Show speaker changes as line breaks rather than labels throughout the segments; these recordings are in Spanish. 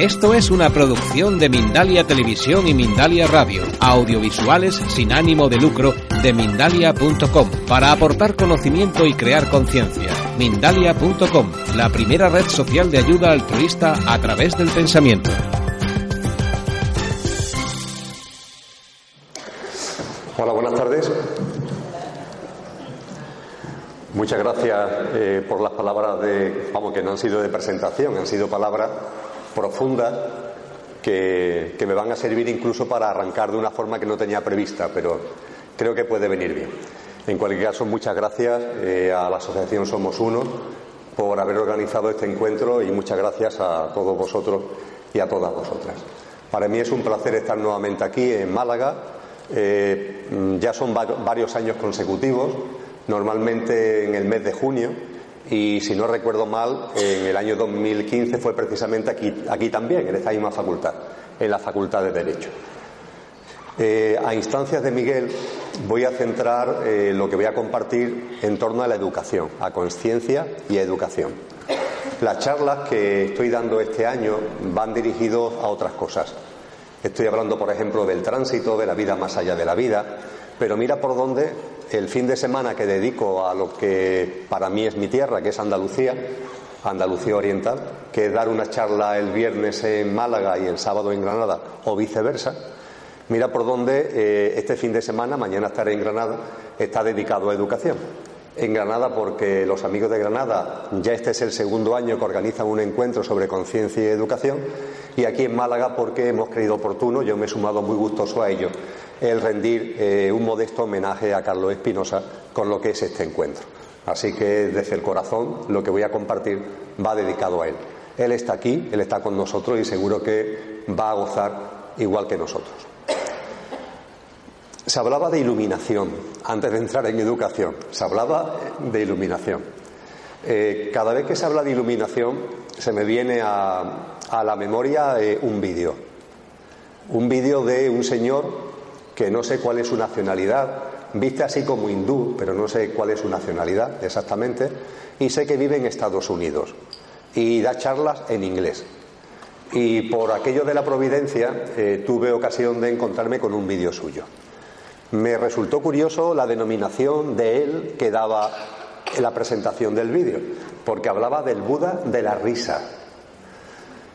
Esto es una producción de Mindalia Televisión y Mindalia Radio, audiovisuales sin ánimo de lucro de mindalia.com, para aportar conocimiento y crear conciencia. Mindalia.com, la primera red social de ayuda altruista a través del pensamiento.
Hola, buenas tardes. Muchas gracias eh, por las palabras de, vamos, que no han sido de presentación, han sido palabras profundas que, que, me van a servir incluso para arrancar de una forma que no tenía prevista, pero creo que puede venir bien. En cualquier caso, muchas gracias eh, a la Asociación Somos Uno por haber organizado este encuentro y muchas gracias a todos vosotros y a todas vosotras. Para mí es un placer estar nuevamente aquí en Málaga. Eh, ya son varios años consecutivos, normalmente en el mes de junio y si no recuerdo mal, en el año 2015 fue precisamente aquí, aquí también, en esta misma facultad, en la Facultad de Derecho. Eh, a instancias de Miguel voy a centrar eh, lo que voy a compartir en torno a la educación, a conciencia y a educación. Las charlas que estoy dando este año van dirigidos a otras cosas. Estoy hablando, por ejemplo, del tránsito, de la vida más allá de la vida, pero mira por dónde el fin de semana que dedico a lo que para mí es mi tierra, que es Andalucía, Andalucía Oriental, que dar una charla el viernes en Málaga y el sábado en Granada, o viceversa. Mira por dónde eh, este fin de semana, mañana estaré en Granada, está dedicado a educación. En Granada porque los amigos de Granada ya este es el segundo año que organizan un encuentro sobre conciencia y educación y aquí en Málaga porque hemos creído oportuno, yo me he sumado muy gustoso a ello, el rendir eh, un modesto homenaje a Carlos Espinosa con lo que es este encuentro. Así que desde el corazón lo que voy a compartir va dedicado a él. Él está aquí, él está con nosotros y seguro que va a gozar igual que nosotros. Se hablaba de iluminación antes de entrar en educación, se hablaba de iluminación. Eh, cada vez que se habla de iluminación se me viene a, la memoria eh, un vídeo, un vídeo de un señor que no sé cuál es su nacionalidad, viste así como hindú, pero no sé cuál es su nacionalidad exactamente, y sé que vive en Estados Unidos y da charlas en inglés. Y por aquello de la providencia eh, tuve ocasión de encontrarme con un vídeo suyo. Me resultó curioso la denominación de él que daba en la presentación del vídeo, porque hablaba del Buda de la risa.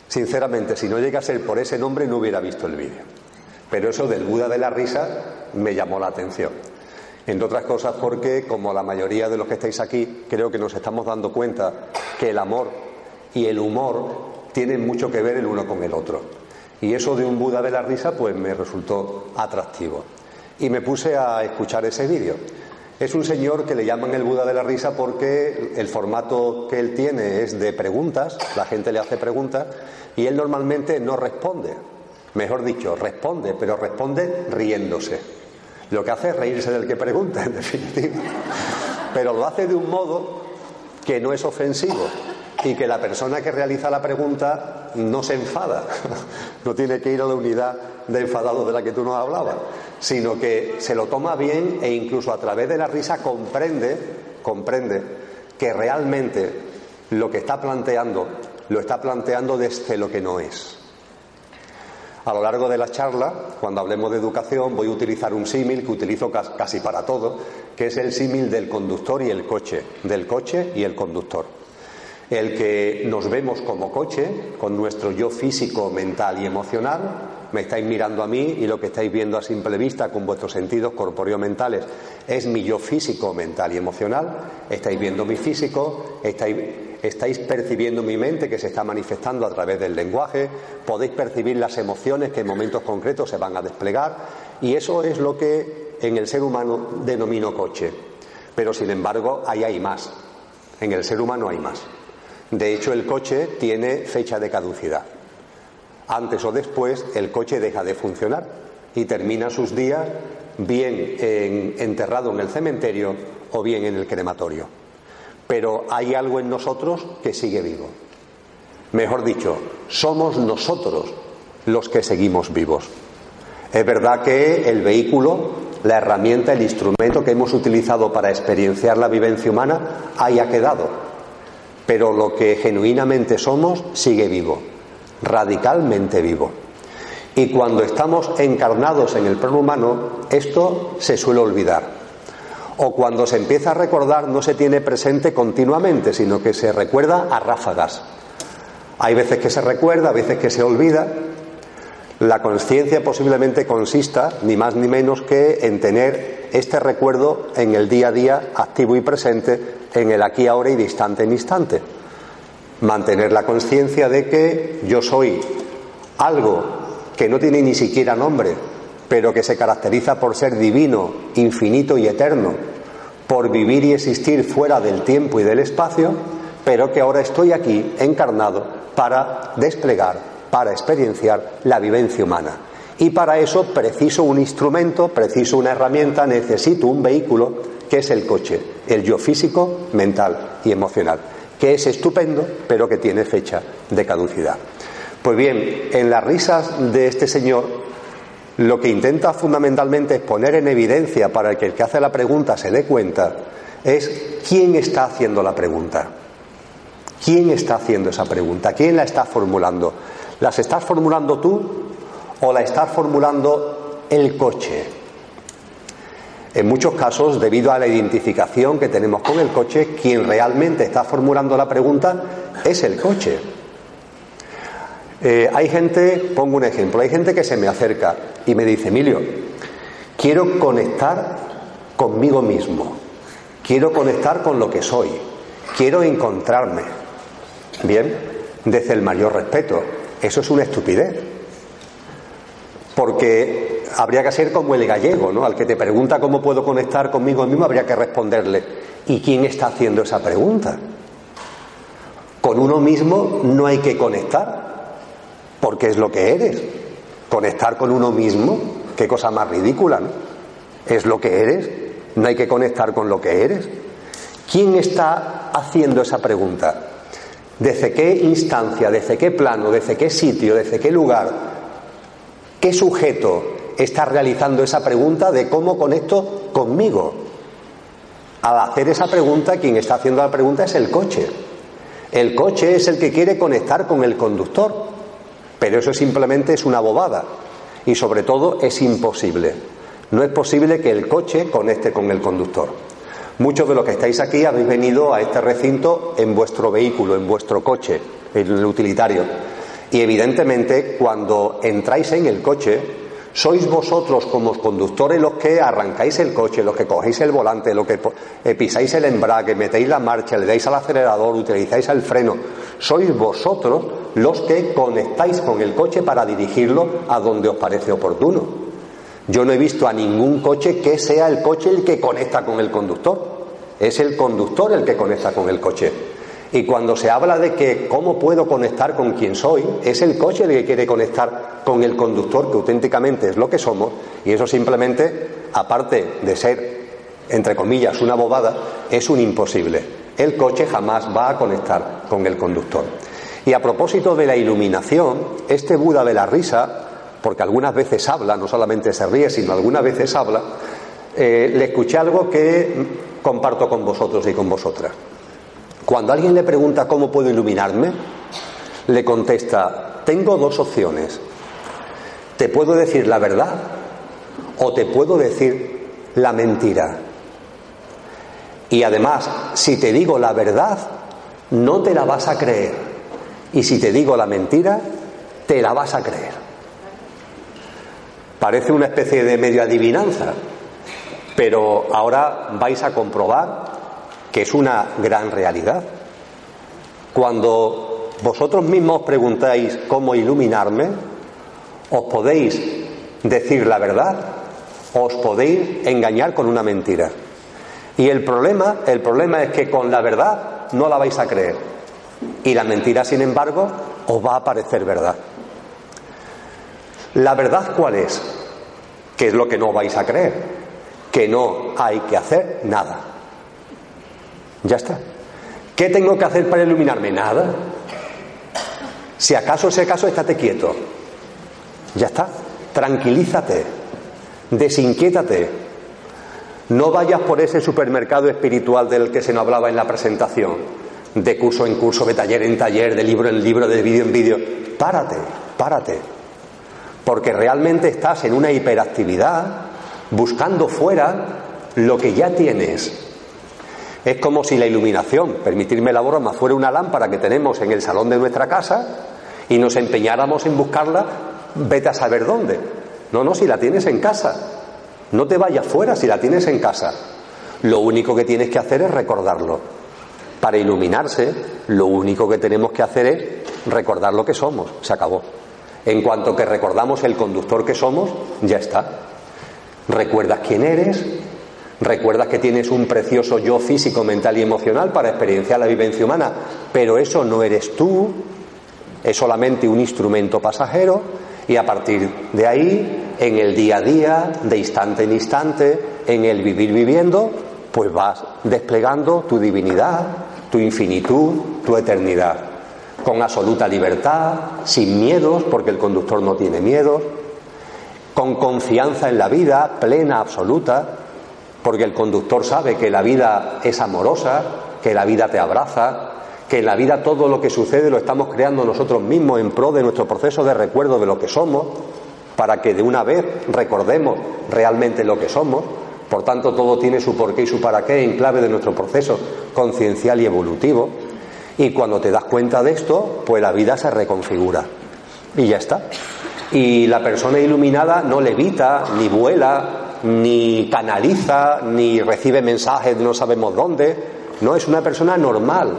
Sinceramente, si no llega a ser por ese nombre no hubiera visto el vídeo. Pero eso del Buda de la risa me llamó la atención. Entre otras cosas porque, como la mayoría de los que estáis aquí, creo que nos estamos dando cuenta que el amor y el humor tienen mucho que ver el uno con el otro. Y eso de un Buda de la risa pues me resultó atractivo. Y me puse a escuchar ese vídeo. Es un señor que le llaman el Buda de la risa porque el formato que él tiene es de preguntas, la gente le hace preguntas y él normalmente no responde. Mejor dicho, responde, pero responde riéndose. Lo que hace es reírse del que pregunta, en definitiva. Pero lo hace de un modo que no es ofensivo y que la persona que realiza la pregunta no se enfada. No tiene que ir a la unidad de enfadado de la que tú nos hablabas, sino que se lo toma bien e incluso a través de la risa comprende, comprende que realmente lo que está planteando lo está planteando desde lo que no es. A lo largo de la charla, cuando hablemos de educación, voy a utilizar un símil que utilizo casi para todo, que es el símil del conductor y el coche, del coche y el conductor. El que nos vemos como coche, con nuestro yo físico, mental y emocional, me estáis mirando a mí y lo que estáis viendo a simple vista con vuestros sentidos corpóreo-mentales es mi yo físico, mental y emocional, estáis viendo mi físico, estáis estáis percibiendo mi mente que se está manifestando a través del lenguaje, podéis percibir las emociones que en momentos concretos se van a desplegar y eso es lo que en el ser humano denomino coche. Pero sin embargo, ahí hay más. En el ser humano hay más. De hecho, el coche tiene fecha de caducidad. Antes o después el coche deja de funcionar y termina sus días bien enterrado en el cementerio o bien en el crematorio. Pero hay algo en nosotros que sigue vivo. Mejor dicho, somos nosotros los que seguimos vivos. Es verdad que el vehículo, la herramienta, el instrumento que hemos utilizado para experienciar la vivencia humana haya quedado, pero lo que genuinamente somos sigue vivo, radicalmente vivo. Y cuando estamos encarnados en el plano humano, esto se suele olvidar. O cuando se empieza a recordar no se tiene presente continuamente, sino que se recuerda a ráfagas. Hay veces que se recuerda, a veces que se olvida. La conciencia posiblemente consista ni más ni menos que en tener este recuerdo en el día a día activo y presente, en el aquí, ahora y de instante en instante. Mantener la conciencia de que yo soy algo que no tiene ni siquiera nombre, pero que se caracteriza por ser divino, infinito y eterno, por vivir y existir fuera del tiempo y del espacio, pero que ahora estoy aquí encarnado para desplegar, para experienciar la vivencia humana. Y para eso preciso un instrumento, preciso una herramienta, necesito un vehículo que es el coche, el yo físico, mental y emocional, que es estupendo, pero que tiene fecha de caducidad. Pues bien, en las risas de este señor, lo que intenta fundamentalmente es poner en evidencia para que el que hace la pregunta se dé cuenta es quién está haciendo la pregunta. ¿Quién está haciendo esa pregunta? ¿Quién la está formulando? ¿Las estás formulando tú o la estás formulando el coche? En muchos casos, debido a la identificación que tenemos con el coche, quien realmente está formulando la pregunta es el coche. Eh, hay gente, pongo un ejemplo, hay gente que se me acerca y me dice, Emilio, quiero conectar conmigo mismo, quiero conectar con lo que soy, quiero encontrarme. Bien, desde el mayor respeto, eso es una estupidez. Porque habría que ser como el gallego, ¿no? Al que te pregunta cómo puedo conectar conmigo mismo, habría que responderle, ¿y quién está haciendo esa pregunta? Con uno mismo no hay que conectar, porque es lo que eres. Conectar con uno mismo, qué cosa más ridícula, ¿no? Es lo que eres, no hay que conectar con lo que eres. ¿Quién está haciendo esa pregunta? ¿Desde qué instancia, desde qué plano, desde qué sitio, desde qué lugar, qué sujeto está realizando esa pregunta de cómo conecto conmigo? Al hacer esa pregunta, quien está haciendo la pregunta es el coche. El coche es el que quiere conectar con el conductor. Pero eso simplemente es una bobada y sobre todo es imposible. No es posible que el coche conecte con el conductor. Muchos de los que estáis aquí habéis venido a este recinto en vuestro vehículo, en vuestro coche, en el utilitario. Y evidentemente cuando entráis en el coche, sois vosotros como conductores los que arrancáis el coche, los que cogéis el volante, los que eh, pisáis el embrague, metéis la marcha, le dais al acelerador, utilizáis el freno. Sois vosotros los que conectáis con el coche para dirigirlo a donde os parece oportuno. Yo no he visto a ningún coche que sea el coche el que conecta con el conductor. Es el conductor el que conecta con el coche. Y cuando se habla de que cómo puedo conectar con quien soy, es el coche el que quiere conectar con el conductor, que auténticamente es lo que somos, y eso simplemente, aparte de ser, entre comillas, una bobada, es un imposible. El coche jamás va a conectar con el conductor. Y a propósito de la iluminación, este Buda de la risa, porque algunas veces habla, no solamente se ríe, sino algunas veces habla, eh, le escuché algo que comparto con vosotros y con vosotras. Cuando alguien le pregunta cómo puedo iluminarme, le contesta, tengo dos opciones. Te puedo decir la verdad o te puedo decir la mentira. Y además, si te digo la verdad, no te la vas a creer. Y si te digo la mentira, te la vas a creer. Parece una especie de medio adivinanza, pero ahora vais a comprobar que es una gran realidad. Cuando vosotros mismos preguntáis cómo iluminarme, os podéis decir la verdad os podéis engañar con una mentira. Y el problema, el problema es que con la verdad no la vais a creer. Y la mentira, sin embargo, os va a parecer verdad. La verdad cuál es? Que es lo que no vais a creer, que no hay que hacer nada. Ya está. ¿Qué tengo que hacer para iluminarme? Nada. Si acaso, si acaso, estate quieto. Ya está. Tranquilízate. Desinquiétate. No vayas por ese supermercado espiritual del que se nos hablaba en la presentación. De curso en curso, de taller en taller, de libro en libro, de vídeo en vídeo. Párate, párate. Porque realmente estás en una hiperactividad buscando fuera lo que ya tienes. Es como si la iluminación, permitirme la broma, fuera una lámpara que tenemos en el salón de nuestra casa y nos empeñáramos en buscarla, vete a saber dónde. No, no, si la tienes en casa. No te vayas fuera si la tienes en casa. Lo único que tienes que hacer es recordarlo. Para iluminarse, lo único que tenemos que hacer es recordar lo que somos. Se acabó. En cuanto que recordamos el conductor que somos, ya está. Recuerdas quién eres, Recuerdas que tienes un precioso yo físico, mental y emocional para experienciar la vivencia humana, pero eso no eres tú, es solamente un instrumento pasajero y a partir de ahí, en el día a día, de instante en instante, en el vivir viviendo, pues vas desplegando tu divinidad, tu infinitud, tu eternidad, con absoluta libertad, sin miedos, porque el conductor no tiene miedos, con confianza en la vida, plena, absoluta, porque el conductor sabe que la vida es amorosa, que la vida te abraza, que en la vida todo lo que sucede lo estamos creando nosotros mismos en pro de nuestro proceso de recuerdo de lo que somos, para que de una vez recordemos realmente lo que somos. Por tanto, todo tiene su porqué y su para qué en clave de nuestro proceso conciencial y evolutivo. Y cuando te das cuenta de esto, pues la vida se reconfigura. Y ya está. Y la persona iluminada no levita, ni vuela, ni canaliza, ni recibe mensajes no sabemos dónde. No, es una persona normal.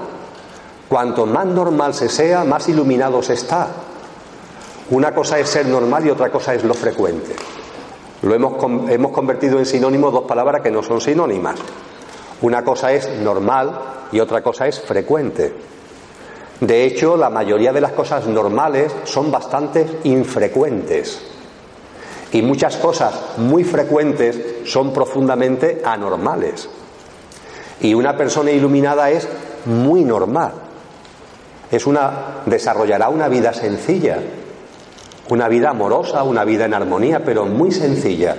Cuanto más normal se sea, más iluminado se está. Una cosa es ser normal y otra cosa es lo frecuente. Lo hemos, hemos convertido en sinónimo dos palabras que no son sinónimas. Una cosa es normal y otra cosa es frecuente. De hecho, la mayoría de las cosas normales son bastante infrecuentes. Y muchas cosas muy frecuentes son profundamente anormales. Y una persona iluminada es muy normal. Es una desarrollará una vida sencilla, una vida amorosa, una vida en armonía, pero muy sencilla.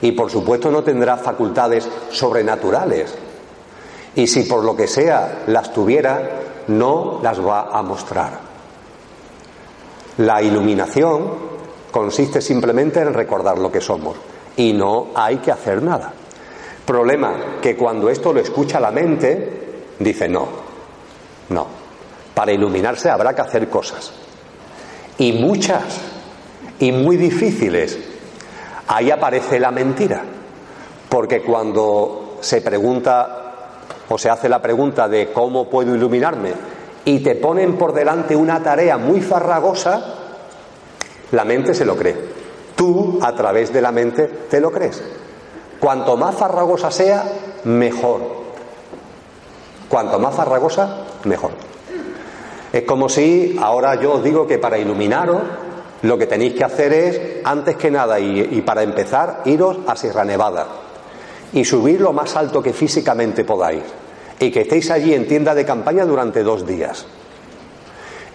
Y por supuesto no tendrá facultades sobrenaturales. Y si por lo que sea las tuviera, no las va a mostrar. La iluminación consiste simplemente en recordar lo que somos y no hay que hacer nada. Problema que cuando esto lo escucha la mente, dice no, no. Para iluminarse habrá que hacer cosas. Y muchas, y muy difíciles. Ahí aparece la mentira. Porque cuando se pregunta o se hace la pregunta de cómo puedo iluminarme y te ponen por delante una tarea muy farragosa, la mente se lo cree. Tú, a través de la mente, te lo crees. Cuanto más farragosa sea, mejor. Cuanto más farragosa, mejor. Es como si ahora yo os digo que para iluminaros lo que tenéis que hacer es, antes que nada y, para empezar, iros a Sierra Nevada y subir lo más alto que físicamente podáis y que estéis allí en tienda de campaña durante dos días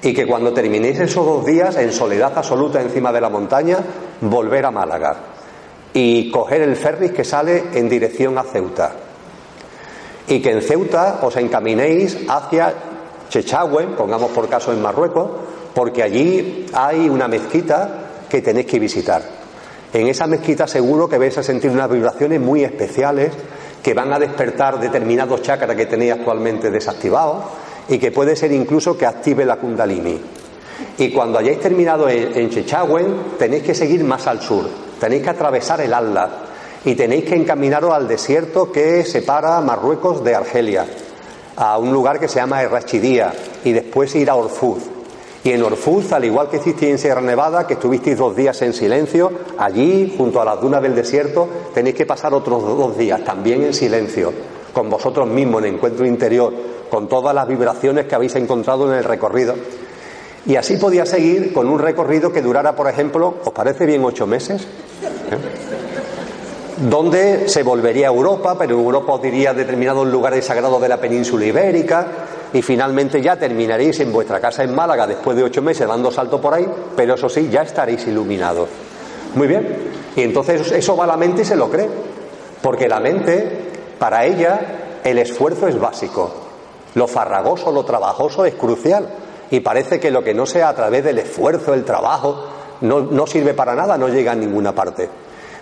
y que cuando terminéis esos dos días en soledad absoluta encima de la montaña, volver a Málaga y coger el ferry que sale en dirección a Ceuta. Y que en Ceuta os encaminéis hacia Chechagüe, pongamos por caso en Marruecos, porque allí hay una mezquita que tenéis que visitar. En esa mezquita seguro que vais a sentir unas vibraciones muy especiales que van a despertar determinados chakras que tenéis actualmente desactivados y que puede ser incluso que active la kundalini. Y cuando hayáis terminado en, en tenéis que seguir más al sur, tenéis que atravesar el Atlas y tenéis que encaminaros al desierto que separa Marruecos de Argelia, a un lugar que se llama Errachidía, y después ir a Orfuz. Y en Orfuz, al igual que hicisteis en Sierra Nevada, que estuvisteis dos días en silencio, allí, junto a las dunas del desierto, tenéis que pasar otros dos días, también en silencio, con vosotros mismos, en encuentro interior, con todas las vibraciones que habéis encontrado en el recorrido. Y así podía seguir con un recorrido que durara, por ejemplo, ¿os parece bien ocho meses? ¿Eh? Donde se volvería a Europa, pero Europa os diría determinados lugares sagrados de la península ibérica, y finalmente ya terminaréis en vuestra casa en Málaga después de ocho meses dando salto por ahí, pero eso sí, ya estaréis iluminados. Muy bien. Y entonces eso va a la mente y se lo cree. Porque la mente, para ella, el esfuerzo es básico. Lo farragoso, lo trabajoso es crucial. Y parece que lo que no sea a través del esfuerzo, el trabajo, no, no sirve para nada, no llega a ninguna parte.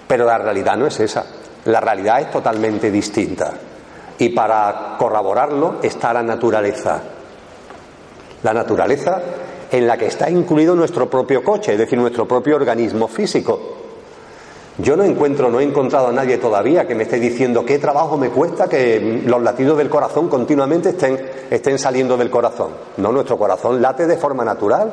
Pero la realidad no es esa. La realidad es totalmente distinta. Y para corroborarlo está la naturaleza. La naturaleza en la que está incluido nuestro propio coche, es decir, nuestro propio organismo físico. Yo no encuentro, no he encontrado a nadie todavía que me esté diciendo qué trabajo me cuesta que los latidos del corazón continuamente estén, estén saliendo del corazón. No, nuestro corazón late de forma natural.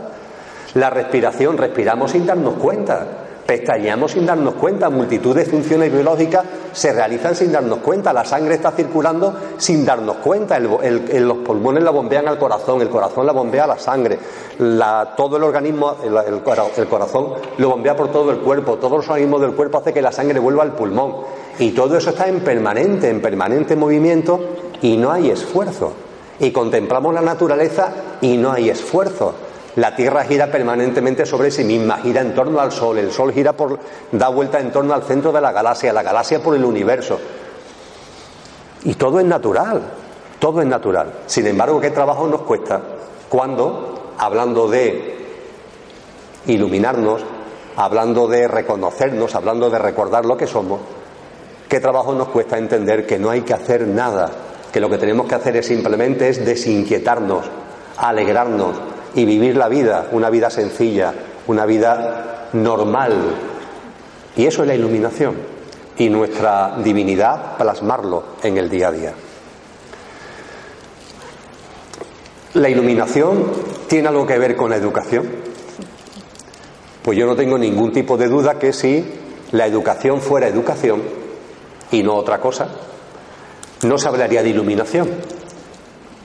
La respiración, respiramos sin darnos cuenta. Pestañeamos sin darnos cuenta, multitud de funciones biológicas se realizan sin darnos cuenta, la sangre está circulando sin darnos cuenta, los pulmones la bombean al corazón, el corazón la bombea a la sangre, todo el organismo, el, corazón lo bombea por todo el cuerpo, todos los organismos del cuerpo hace que la sangre vuelva al pulmón y todo eso está en permanente, en permanente movimiento y no hay esfuerzo. Y contemplamos la naturaleza y no hay esfuerzo. La Tierra gira permanentemente sobre sí misma, gira en torno al Sol, el Sol gira por, da vuelta en torno al centro de la galaxia, la galaxia por el universo. Y todo es natural, todo es natural. Sin embargo, ¿qué trabajo nos cuesta cuando, hablando de iluminarnos, hablando de reconocernos, hablando de recordar lo que somos, qué trabajo nos cuesta entender que no hay que hacer nada, que lo que tenemos que hacer es simplemente es desinquietarnos, alegrarnos, y vivir la vida, una vida sencilla, una vida normal. Y eso es la iluminación y nuestra divinidad plasmarlo en el día a día. ¿La iluminación tiene algo que ver con la educación? Pues yo no tengo ningún tipo de duda que si la educación fuera educación y no otra cosa, no se hablaría de iluminación,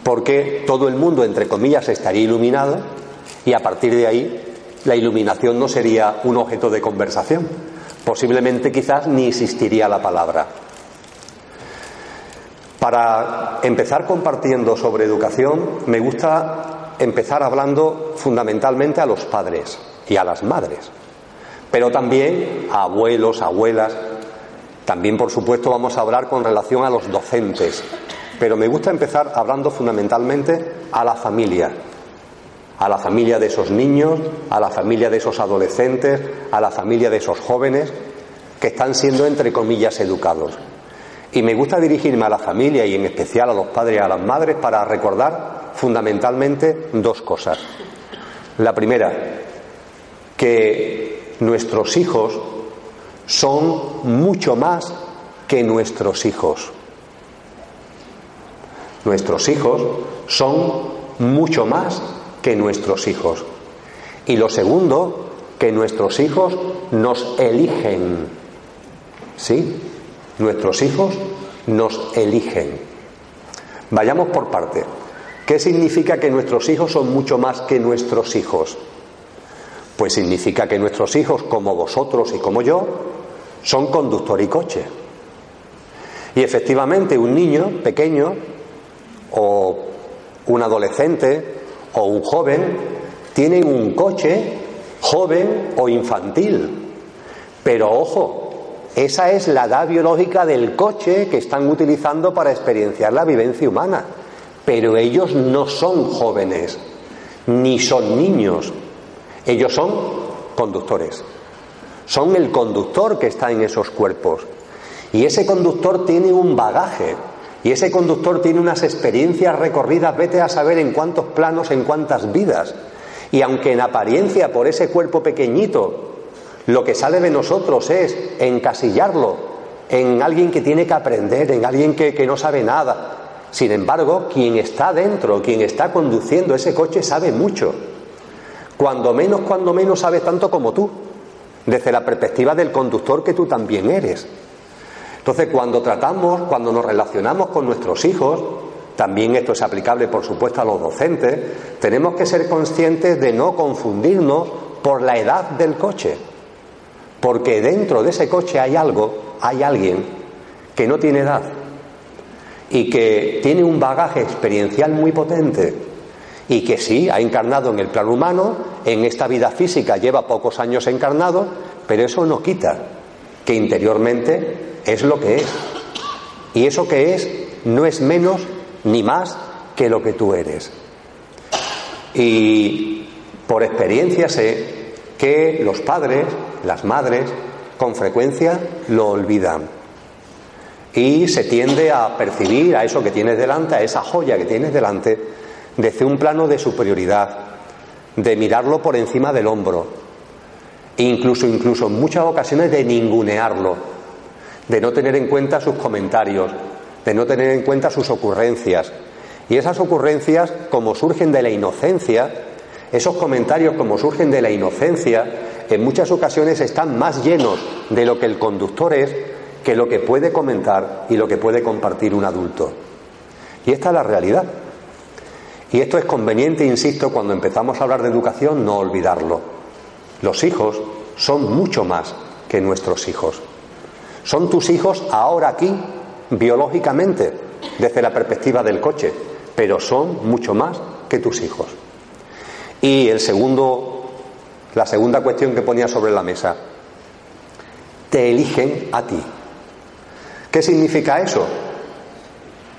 porque todo el mundo, entre comillas, estaría iluminado y a partir de ahí la iluminación no sería un objeto de conversación. Posiblemente quizás ni existiría la palabra. Para empezar compartiendo sobre educación, me gusta empezar hablando fundamentalmente a los padres y a las madres, pero también a abuelos, abuelas. También, por supuesto, vamos a hablar con relación a los docentes, pero me gusta empezar hablando fundamentalmente a la familia, a la familia de esos niños, a la familia de esos adolescentes, a la familia de esos jóvenes que están siendo, entre comillas, educados. Y me gusta dirigirme a la familia y en especial a los padres y a las madres para recordar fundamentalmente dos cosas. La primera, que nuestros hijos son mucho más que nuestros hijos. Nuestros hijos son mucho más que nuestros hijos. Y lo segundo, que nuestros hijos nos eligen. ¿Sí? Nuestros hijos nos eligen. Vayamos por parte. ¿Qué significa que nuestros hijos son mucho más que nuestros hijos? Pues significa que nuestros hijos, como vosotros y como yo, son conductor y coche. Y efectivamente un niño pequeño o un adolescente o un joven tienen un coche joven o infantil. Pero ojo, esa es la edad biológica del coche que están utilizando para experienciar la vivencia humana. Pero ellos no son jóvenes, ni son niños. Ellos son conductores. Son el conductor que está en esos cuerpos. Y ese conductor tiene un bagaje, y ese conductor tiene unas experiencias recorridas, vete a saber en cuántos planos, en cuántas vidas. Y aunque en apariencia por ese cuerpo pequeñito lo que sale de nosotros es encasillarlo en alguien que tiene que aprender, en alguien que, que no sabe nada. Sin embargo, quien está dentro, quien está conduciendo ese coche sabe mucho. Cuando menos, cuando menos sabe tanto como tú, desde la perspectiva del conductor que tú también eres. Entonces, cuando tratamos, cuando nos relacionamos con nuestros hijos, también esto es aplicable, por supuesto, a los docentes, tenemos que ser conscientes de no confundirnos por la edad del coche. Porque dentro de ese coche hay algo, hay alguien que no tiene edad y que tiene un bagaje experiencial muy potente y que sí, ha encarnado en el plano humano, en esta vida física lleva pocos años encarnado, pero eso no quita que interiormente es lo que es. Y eso que es no es menos ni más que lo que tú eres. Y por experiencia sé que los padres, las madres, con frecuencia lo olvidan. Y se tiende a percibir a eso que tienes delante, a esa joya que tienes delante, desde un plano de superioridad, de mirarlo por encima del hombro, incluso, incluso en muchas ocasiones de ningunearlo, de no tener en cuenta sus comentarios, de no tener en cuenta sus ocurrencias. Y esas ocurrencias, como surgen de la inocencia, esos comentarios, como surgen de la inocencia, en muchas ocasiones están más llenos de lo que el conductor es que lo que puede comentar y lo que puede compartir un adulto. Y esta es la realidad. Y esto es conveniente, insisto, cuando empezamos a hablar de educación, no olvidarlo. Los hijos son mucho más que nuestros hijos. Son tus hijos ahora aquí, biológicamente, desde la perspectiva del coche, pero son mucho más que tus hijos. Y el segundo, la segunda cuestión que ponía sobre la mesa, te eligen a ti. ¿Qué significa eso?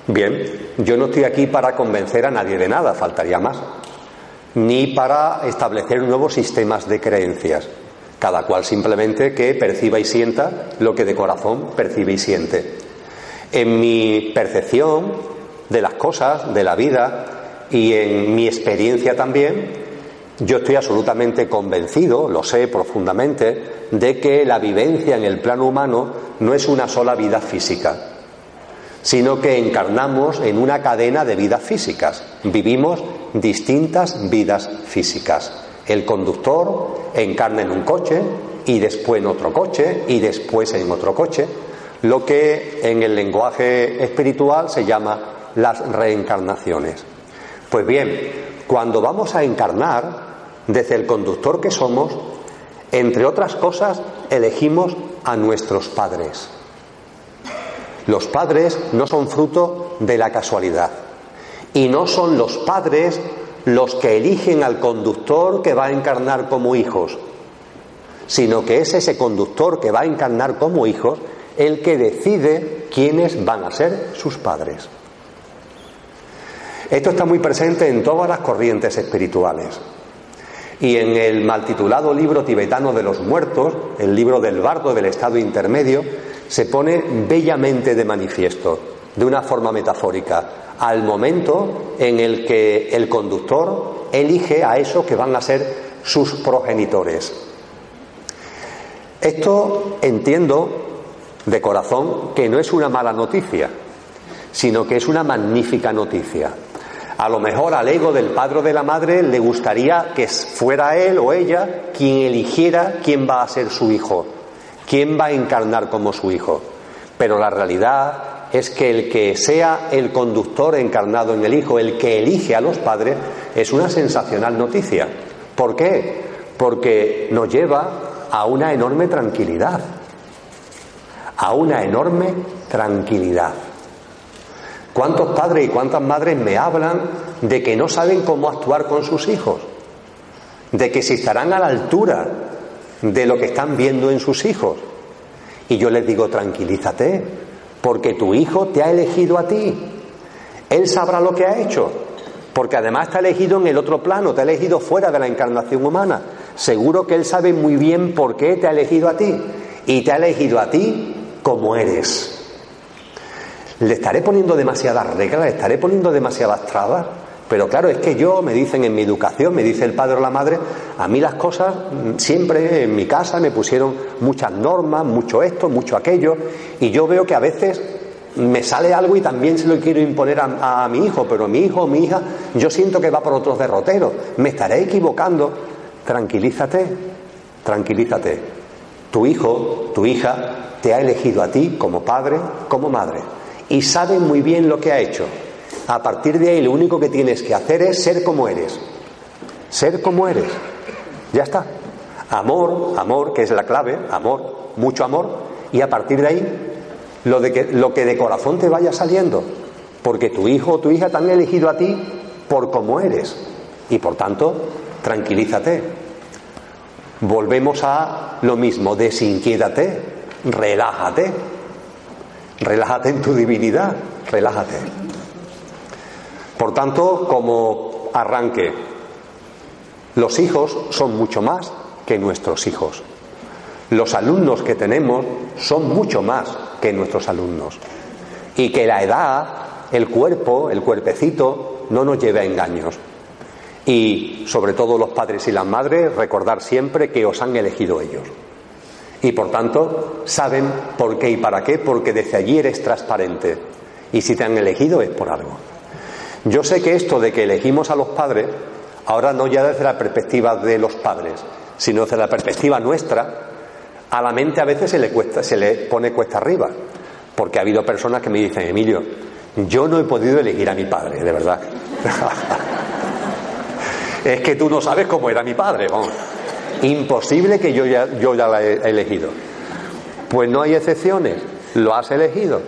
Bien, yo no estoy aquí para convencer a nadie de nada, faltaría más, ni para establecer nuevos sistemas de creencias, cada cual simplemente que perciba y sienta lo que de corazón percibe y siente. En mi percepción de las cosas, de la vida y en mi experiencia también, yo estoy absolutamente convencido, lo sé profundamente, de que la vivencia en el plano humano no es una sola vida física, sino que encarnamos en una cadena de vidas físicas. Vivimos distintas vidas físicas. El conductor encarna en un coche y después en otro coche y después en otro coche, lo que en el lenguaje espiritual se llama las reencarnaciones. Pues bien, cuando vamos a encarnar, desde el conductor que somos, entre otras cosas, elegimos a nuestros padres. Los padres no son fruto de la casualidad. Y no son los padres los que eligen al conductor que va a encarnar como hijos, sino que es ese conductor que va a encarnar como hijos el que decide quiénes van a ser sus padres. Esto está muy presente en todas las corrientes espirituales. Y en el mal titulado libro tibetano de los muertos, el libro del bardo del estado intermedio, se pone bellamente de manifiesto, de una forma metafórica, al momento en el que el conductor elige a esos que van a ser sus progenitores. Esto entiendo de corazón que no es una mala noticia, sino que es una magnífica noticia. A lo mejor al ego del padre o de la madre le gustaría que fuera él o ella quien eligiera quién va a ser su hijo, quién va a encarnar como su hijo. Pero la realidad es que el que sea el conductor encarnado en el hijo, el que elige a los padres, es una sensacional noticia. ¿Por qué? Porque nos lleva a una enorme tranquilidad. A una enorme tranquilidad. ¿Cuántos padres y cuántas madres me hablan de que no saben cómo actuar con sus hijos? De que si estarán a la altura de lo que están viendo en sus hijos. Y yo les digo, tranquilízate, porque tu hijo te ha elegido a ti. Él sabrá lo que ha hecho, porque además te ha elegido en el otro plano, te ha elegido fuera de la encarnación humana. Seguro que él sabe muy bien por qué te ha elegido a ti. Y te ha elegido a ti como eres. ¿Le estaré poniendo demasiadas reglas? ¿Le estaré poniendo demasiadas trabas? Pero claro, es que yo, me dicen en mi educación, me dice el padre o la madre, a mí las cosas mm, siempre en mi casa me pusieron muchas normas, mucho esto, mucho aquello, y yo veo que a veces me sale algo y también se lo quiero imponer a, mi hijo, pero mi hijo o mi hija, yo siento que va por otros derroteros, me estaré equivocando. Tranquilízate, tranquilízate. Tu hijo, tu hija, te ha elegido a ti como padre, como madre y sabe muy bien lo que ha hecho. A partir de ahí lo único que tienes que hacer es ser como eres. Ser como eres. Ya está. Amor, amor, que es la clave, amor, mucho amor, y a partir de ahí lo, de que, lo que de corazón te vaya saliendo, porque tu hijo o tu hija te han elegido a ti por como eres, y por tanto, tranquilízate. Volvemos a lo mismo, desinquiétate, relájate, relájate en tu divinidad, relájate. Por tanto, como arranque, los hijos son mucho más que nuestros hijos. Los alumnos que tenemos son mucho más que nuestros alumnos. Y que la edad, el cuerpo, el cuerpecito, no nos lleve a engaños. Y sobre todo los padres y las madres, recordar siempre que os han elegido ellos. Y por tanto, saben por qué y para qué, porque desde allí eres transparente. Y si te han elegido es por algo. Yo sé que esto de que elegimos a los padres, ahora no ya desde la perspectiva de los padres, sino desde la perspectiva nuestra, a la mente a veces se le, cuesta, se le pone cuesta arriba, porque ha habido personas que me dicen, Emilio, yo no he podido elegir a mi padre, de verdad. es que tú no sabes cómo era mi padre, Imposible que yo ya, yo la he elegido. Pues no hay excepciones, lo has elegido.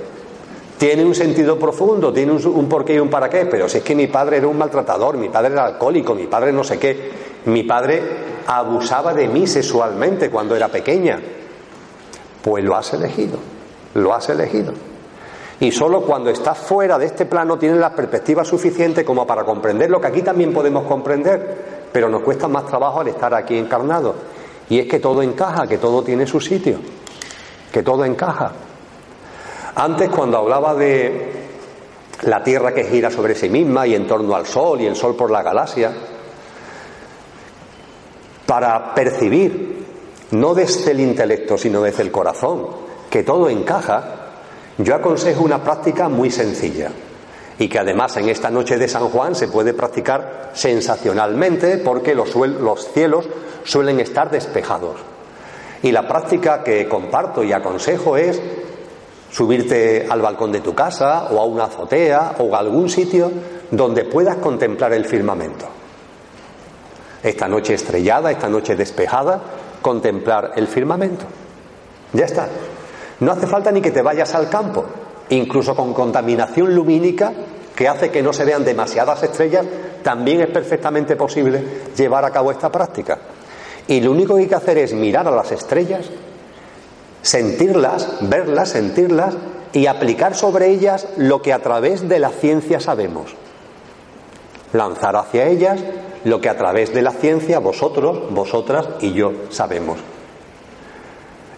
Tiene un sentido profundo, tiene un, porqué y un para qué, pero si es que mi padre era un maltratador, mi padre era alcohólico, mi padre no sé qué, mi padre abusaba de mí sexualmente cuando era pequeña. Pues lo has elegido, lo has elegido. Y solo cuando estás fuera de este plano tienes la perspectiva suficiente como para comprender lo que aquí también podemos comprender, pero nos cuesta más trabajo al estar aquí encarnado. Y es que todo encaja, que todo tiene su sitio, que todo encaja. Antes cuando hablaba de la Tierra que gira sobre sí misma y en torno al Sol y el Sol por la galaxia, para percibir, no desde el intelecto, sino desde el corazón, que todo encaja, yo aconsejo una práctica muy sencilla y que además en esta noche de San Juan se puede practicar sensacionalmente porque los, los cielos suelen estar despejados. Y la práctica que comparto y aconsejo es subirte al balcón de tu casa o a una azotea o a algún sitio donde puedas contemplar el firmamento esta noche estrellada, esta noche despejada, contemplar el firmamento. Ya está. No hace falta ni que te vayas al campo, incluso con contaminación lumínica que hace que no se vean demasiadas estrellas, también es perfectamente posible llevar a cabo esta práctica. Y lo único que hay que hacer es mirar a las estrellas, sentirlas, verlas, sentirlas y aplicar sobre ellas lo que a través de la ciencia sabemos. Lanzar hacia ellas lo que a través de la ciencia vosotros, vosotras y yo sabemos.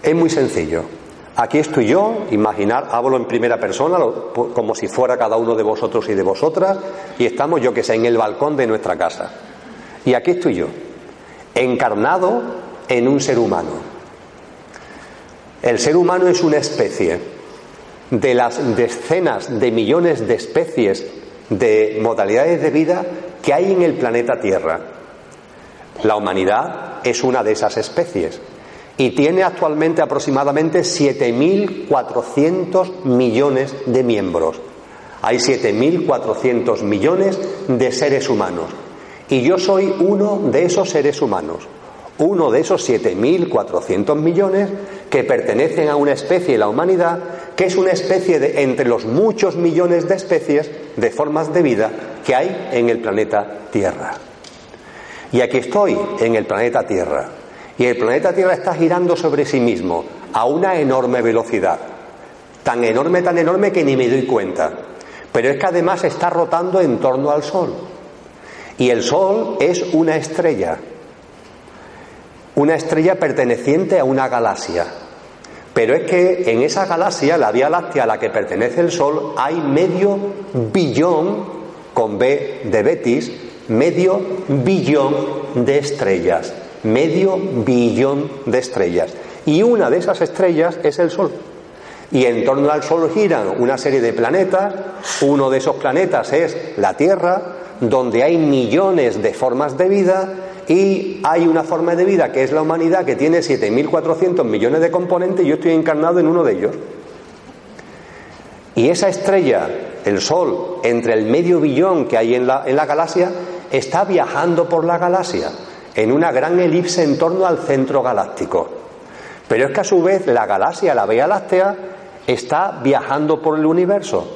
Es muy sencillo. Aquí estoy yo, imaginar, hablo en primera persona, como si fuera cada uno de vosotros y de vosotras, y estamos, yo que sé, en el balcón de nuestra casa. Y aquí estoy yo, encarnado en un ser humano. El ser humano es una especie de las decenas de millones de especies de modalidades de vida que hay en el planeta Tierra. La humanidad es una de esas especies y tiene actualmente aproximadamente 7.400 millones de miembros. Hay 7.400 millones de seres humanos y yo soy uno de esos seres humanos, uno de esos 7.400 millones que pertenecen a una especie, la humanidad, que es una especie de entre los muchos millones de especies de formas de vida que hay en el planeta Tierra. Y aquí estoy, en el planeta Tierra. Y el planeta Tierra está girando sobre sí mismo a una enorme velocidad. Tan enorme, tan enorme que ni me doy cuenta. Pero es que además está rotando en torno al Sol. Y el Sol es una estrella. Una estrella perteneciente a una galaxia. Pero es que en esa galaxia, la Vía Láctea a la que pertenece el Sol, hay medio billón con B de Betis, medio billón de estrellas. Medio billón de estrellas. Y una de esas estrellas es el Sol. Y en torno al Sol giran una serie de planetas. Uno de esos planetas es la Tierra, donde hay millones de formas de vida y hay una forma de vida que es la humanidad que tiene 7.400 millones de componentes y yo estoy encarnado en uno de ellos. Y esa estrella el Sol, entre el medio billón que hay en la, en la galaxia, está viajando por la galaxia en una gran elipse en torno al centro galáctico. Pero es que a su vez la galaxia, la Vía Láctea, está viajando por el universo.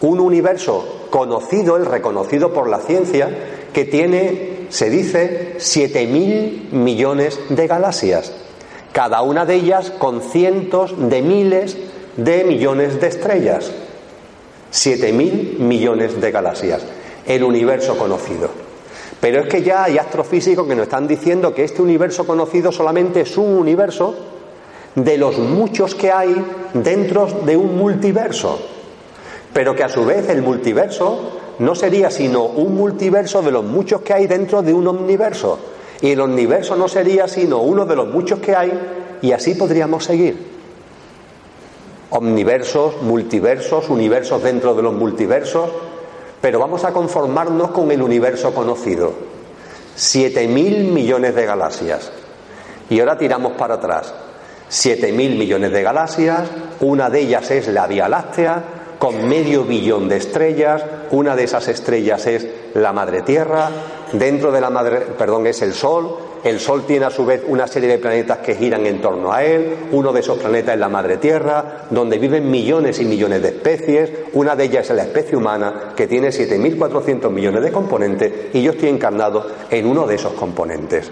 Un universo conocido, el reconocido por la ciencia, que tiene, se dice, 7.000 millones de galaxias, cada una de ellas con cientos de miles de millones de estrellas. 7.000 millones de galaxias, el universo conocido. Pero es que ya hay astrofísicos que nos están diciendo que este universo conocido solamente es un universo de los muchos que hay dentro de un multiverso. Pero que a su vez el multiverso no sería sino un multiverso de los muchos que hay dentro de un omniverso. Y el omniverso no sería sino uno de los muchos que hay y así podríamos seguir. Omniversos, multiversos, universos dentro de los multiversos, pero vamos a conformarnos con el universo conocido. Siete mil millones de galaxias. Y ahora tiramos para atrás. Siete mil millones de galaxias, una de ellas es la Vía Láctea, con medio billón de estrellas, una de esas estrellas es la madre Tierra, dentro de la madre, perdón, es el Sol, el Sol tiene a su vez una serie de planetas que giran en torno a él, uno de esos planetas es la madre Tierra, donde viven millones y millones de especies, una de ellas es la especie humana, que tiene 7.400 millones de componentes, y yo estoy encarnado en uno de esos componentes.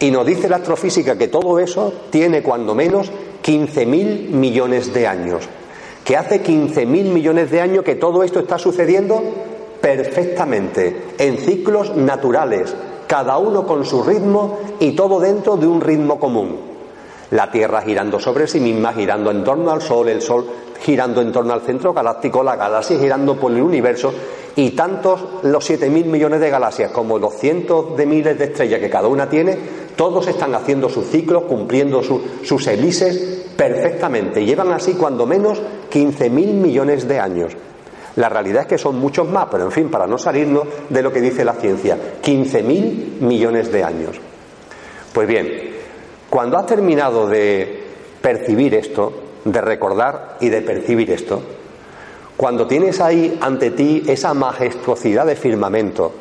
Y nos dice la astrofísica que todo eso tiene cuando menos 15.000 millones de años que hace 15.000 millones de años que todo esto está sucediendo perfectamente, en ciclos naturales, cada uno con su ritmo y todo dentro de un ritmo común. La Tierra girando sobre sí misma, girando en torno al Sol, el Sol girando en torno al centro galáctico, la galaxia girando por el universo y tantos los 7.000 millones de galaxias como los cientos de miles de estrellas que cada una tiene, todos están haciendo sus ciclos, cumpliendo sus hélices perfectamente. Llevan así cuando menos 15.000 millones de años. La realidad es que son muchos más, pero en fin, para no salirnos de lo que dice la ciencia, 15.000 millones de años. Pues bien, cuando has terminado de percibir esto, de recordar y de percibir esto, cuando tienes ahí ante ti esa majestuosidad de firmamento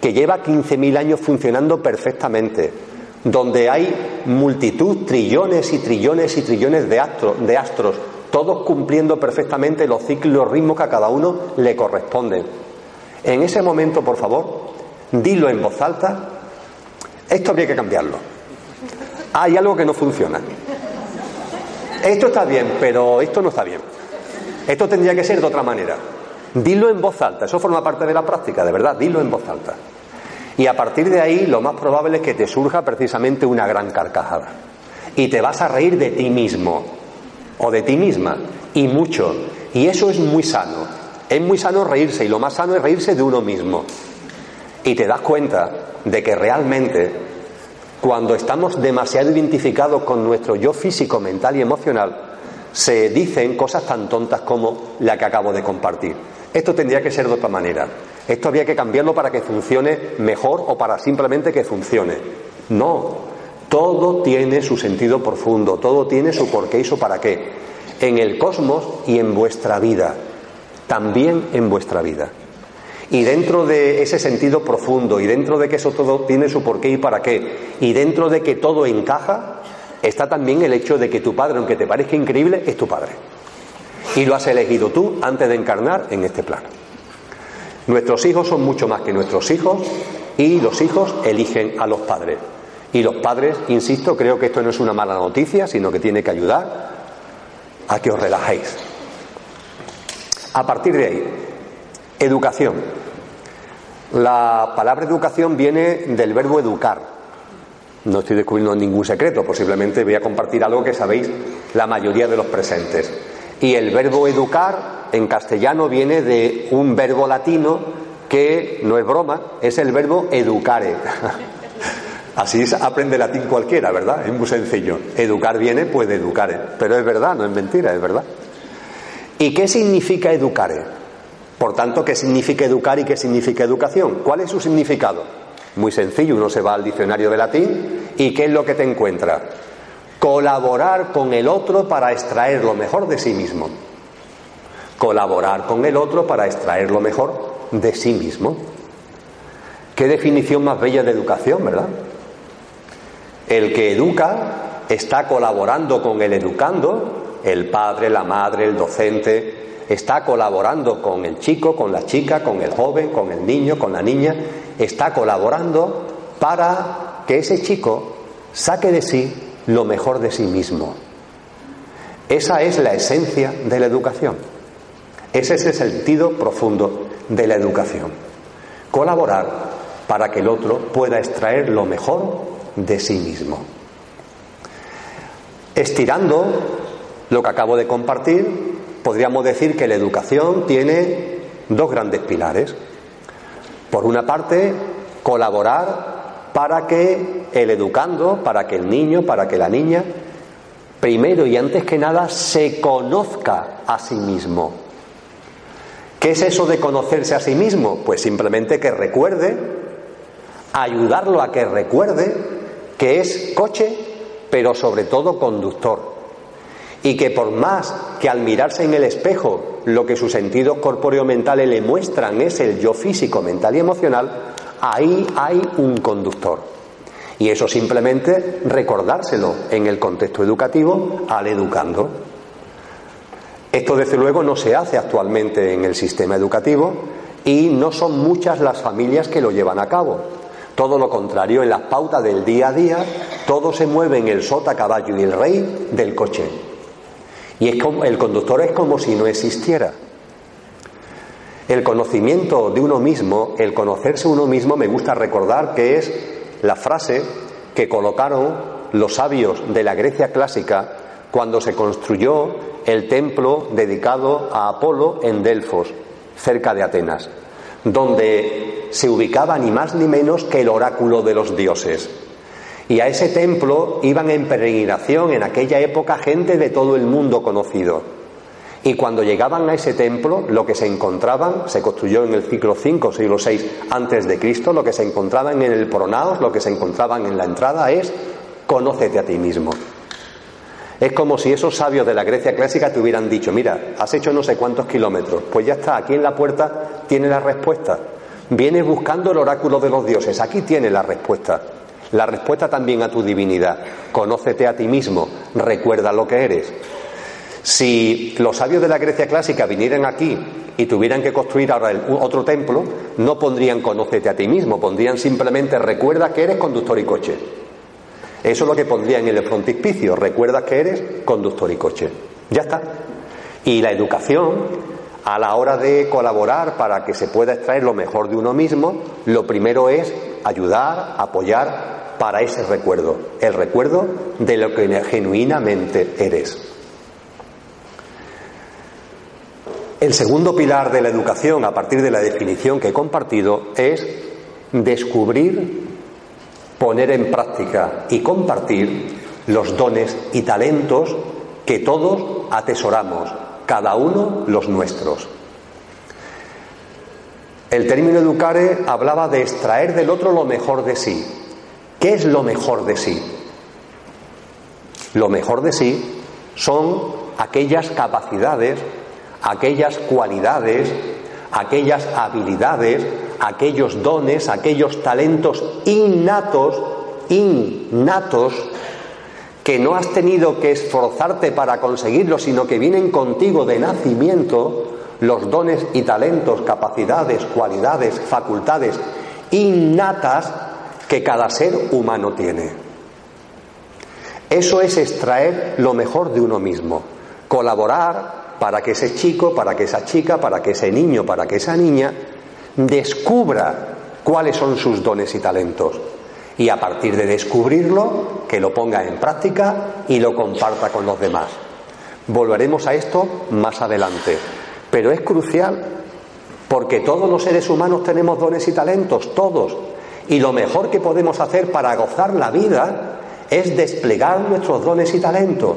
que lleva 15.000 años funcionando perfectamente, donde hay multitud, trillones y trillones y trillones de, de astros, todos cumpliendo perfectamente los ciclos, los ritmos que a cada uno le corresponden. En ese momento, por favor, dilo en voz alta, esto habría que cambiarlo. Hay algo que no funciona. Esto está bien, pero esto no está bien. Esto tendría que ser de otra manera. Dilo en voz alta, eso forma parte de la práctica, de verdad, dilo en voz alta. Y a partir de ahí lo más probable es que te surja precisamente una gran carcajada. Y te vas a reír de ti mismo o de ti misma. Y mucho. Y eso es muy sano. Es muy sano reírse y lo más sano es reírse de uno mismo. Y te das cuenta de que realmente cuando estamos demasiado identificados con nuestro yo físico, mental y emocional, se dicen cosas tan tontas como la que acabo de compartir. Esto tendría que ser de otra manera. Esto había que cambiarlo para que funcione mejor o para simplemente que funcione. No, todo tiene su sentido profundo, todo tiene su porqué y su para qué. En el cosmos y en vuestra vida, también en vuestra vida. Y dentro de ese sentido profundo, y dentro de que eso todo tiene su porqué y para qué, y dentro de que todo encaja, está también el hecho de que tu padre, aunque te parezca increíble, es tu padre. Y lo has elegido tú antes de encarnar en este plano. Nuestros hijos son mucho más que nuestros hijos y los hijos eligen a los padres. Y los padres, insisto, creo que esto no es una mala noticia, sino que tiene que ayudar a que os relajéis. A partir de ahí, educación. La palabra educación viene del verbo educar. No estoy descubriendo ningún secreto, posiblemente voy a compartir algo que sabéis la mayoría de los presentes. Y el verbo educar en castellano viene de un verbo latino que no es broma, es el verbo educare. Así aprende latín cualquiera, ¿verdad? Es muy sencillo. Educar viene, puede educar, pero es verdad, no es mentira, es verdad. ¿Y qué significa educare? Por tanto, ¿qué significa educar y qué significa educación? ¿Cuál es su significado? Muy sencillo, uno se va al diccionario de latín y ¿qué es lo que te encuentra? Colaborar con el otro para extraer lo mejor de sí mismo. colaborar con el otro para extraer lo mejor de sí mismo. Qué definición más bella de educación, ¿verdad? El que educa está colaborando con el educando, el padre, la madre, el docente, está colaborando con el chico, con la chica, con el joven, con el niño, con la niña, está colaborando para que ese chico saque de sí lo mejor de sí mismo. Esa es la esencia de la educación. Ese es el sentido profundo de la educación. Colaborar para que el otro pueda extraer lo mejor de sí mismo. Estirando lo que acabo de compartir, podríamos decir que la educación tiene dos grandes pilares. Por una parte, colaborar para que el educando, para que el niño, para que la niña, primero y antes que nada, se conozca a sí mismo. ¿Qué es eso de conocerse a sí mismo? Pues simplemente que recuerde, ayudarlo a que recuerde que es coche, pero sobre todo conductor. Y que por más que al mirarse en el espejo lo que sus sentidos corpóreo-mentales le muestran es el yo físico, mental y emocional, ahí hay un conductor. Y eso simplemente recordárselo en el contexto educativo al educando. Esto desde luego no se hace actualmente en el sistema educativo y no son muchas las familias que lo llevan a cabo. Todo lo contrario, en las pautas del día a día, todo se mueve en el sota, caballo y el rey del coche. Y es como, el conductor es como si no existiera. El conocimiento de uno mismo, el conocerse uno mismo, me gusta recordar que es la frase que colocaron los sabios de la Grecia clásica cuando se construyó el templo dedicado a Apolo en Delfos, cerca de Atenas, donde se ubicaba ni más ni menos que el oráculo de los dioses. Y a ese templo iban en peregrinación en aquella época gente de todo el mundo conocido. Y cuando llegaban a ese templo, lo que se encontraban, se construyó en el siglo V, siglo VI antes de Cristo, lo que se encontraban en el pronaos, lo que se encontraban en la entrada es conócete a ti mismo. Es como si esos sabios de la Grecia clásica te hubieran dicho, mira, has hecho no sé cuántos kilómetros, pues ya está, aquí en la puerta tiene la respuesta. Vienes buscando el oráculo de los dioses, aquí tiene la respuesta. La respuesta también a tu divinidad. Conócete a ti mismo, recuerda lo que eres. Si los sabios de la Grecia clásica vinieran aquí y tuvieran que construir ahora otro templo, no pondrían conócete a ti mismo, pondrían simplemente recuerda que eres conductor y coche. Eso es lo que pondrían en el frontispicio, recuerda que eres conductor y coche. Ya está. Y la educación, a la hora de colaborar para que se pueda extraer lo mejor de uno mismo, lo primero es ayudar, apoyar para ese recuerdo, el recuerdo de lo que genuinamente eres. El segundo pilar de la educación, a partir de la definición que he compartido, es descubrir, poner en práctica y compartir los dones y talentos que todos atesoramos, cada uno los nuestros. El término educare hablaba de extraer del otro lo mejor de sí. ¿Qué es lo mejor de sí? Lo mejor de sí son aquellas capacidades aquellas cualidades, aquellas habilidades, aquellos dones, aquellos talentos innatos, innatos, que no has tenido que esforzarte para conseguirlos, sino que vienen contigo de nacimiento, los dones y talentos, capacidades, cualidades, facultades innatas que cada ser humano tiene. Eso es extraer lo mejor de uno mismo, colaborar para que ese chico, para que esa chica, para que ese niño, para que esa niña descubra cuáles son sus dones y talentos. Y a partir de descubrirlo, que lo ponga en práctica y lo comparta con los demás. Volveremos a esto más adelante. Pero es crucial porque todos los seres humanos tenemos dones y talentos, todos. Y lo mejor que podemos hacer para gozar la vida es desplegar nuestros dones y talentos.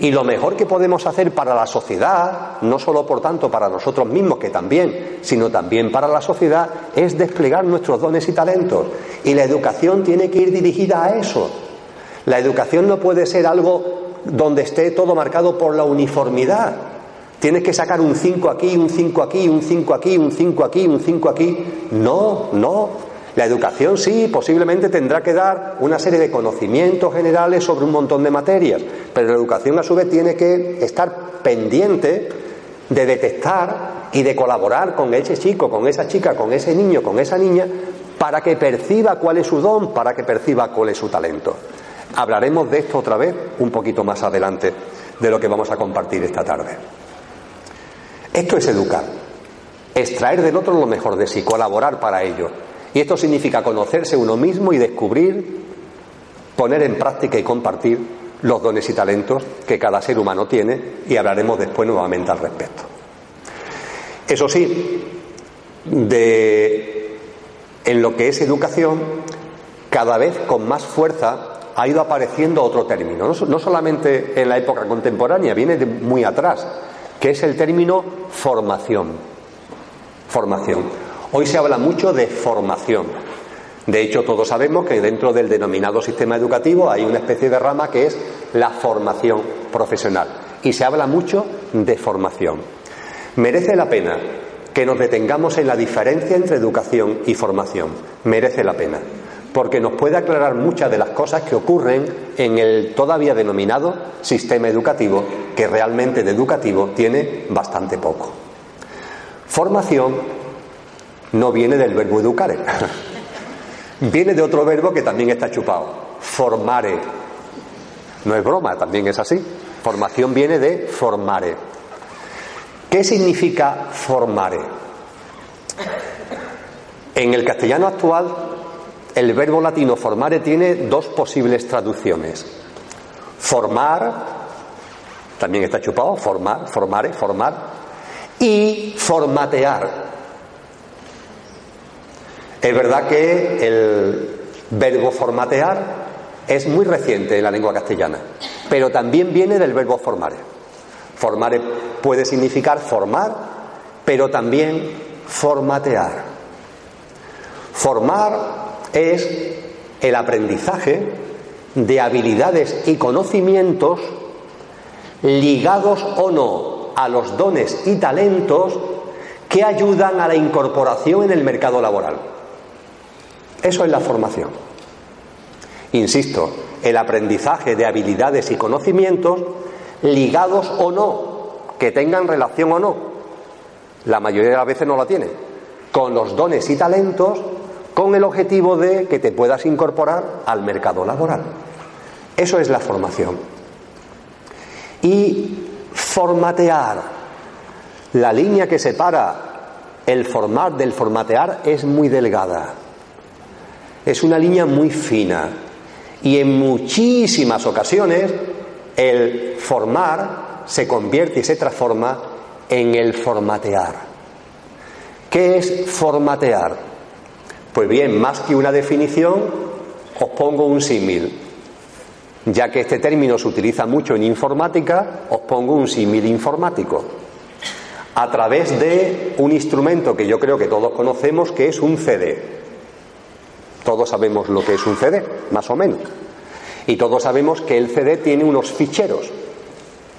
Y lo mejor que podemos hacer para la sociedad, no solo por tanto para nosotros mismos, que también, sino también para la sociedad, es desplegar nuestros dones y talentos. Y la educación tiene que ir dirigida a eso. La educación no puede ser algo donde esté todo marcado por la uniformidad. Tienes que sacar un 5 aquí, un 5 aquí, un 5 aquí, un 5 aquí, un 5 aquí. No, no. La educación sí, posiblemente tendrá que dar una serie de conocimientos generales sobre un montón de materias, pero la educación a su vez tiene que estar pendiente de detectar y de colaborar con ese chico, con esa chica, con ese niño, con esa niña, para que perciba cuál es su don, para que perciba cuál es su talento. Hablaremos de esto otra vez un poquito más adelante de lo que vamos a compartir esta tarde. Esto es educar, extraer del otro lo mejor de sí, colaborar para ello. Y esto significa conocerse uno mismo y descubrir, poner en práctica y compartir los dones y talentos que cada ser humano tiene y hablaremos después nuevamente al respecto. Eso sí, de, en lo que es educación, cada vez con más fuerza ha ido apareciendo otro término, no, solamente en la época contemporánea, viene de muy atrás, que es el término formación. Formación. Hoy se habla mucho de formación. De hecho, todos sabemos que dentro del denominado sistema educativo hay una especie de rama que es la formación profesional. Y se habla mucho de formación. Merece la pena que nos detengamos en la diferencia entre educación y formación. Merece la pena. Porque nos puede aclarar muchas de las cosas que ocurren en el todavía denominado sistema educativo, que realmente de educativo tiene bastante poco. Formación no viene del verbo educare. Viene de otro verbo que también está chupado, formare. No es broma, también es así. Formación viene de formare. ¿Qué significa formare? En el castellano actual, el verbo latino formare tiene dos posibles traducciones. Formar, también está chupado, formar, formare, formar, y formatear. Es verdad que el verbo formatear es muy reciente en la lengua castellana, pero también viene del verbo formare. Formare puede significar formar, pero también formatear. Formar es el aprendizaje de habilidades y conocimientos ligados o no a los dones y talentos que ayudan a la incorporación en el mercado laboral. Eso es la formación. Insisto, el aprendizaje de habilidades y conocimientos ligados o no, que tengan relación o no, la mayoría de las veces no la tiene, con los dones y talentos con el objetivo de que te puedas incorporar al mercado laboral. Eso es la formación. Y formatear, la línea que separa el formar del formatear es muy delgada. Es una línea muy fina y en muchísimas ocasiones el formar se convierte y se transforma en el formatear. ¿Qué es formatear? Pues bien, más que una definición, os pongo un símil. Ya que este término se utiliza mucho en informática, os pongo un símil informático. A través de un instrumento que yo creo que todos conocemos, que es un CD. Todos sabemos lo que es un CD, más o menos. Y todos sabemos que el CD tiene unos ficheros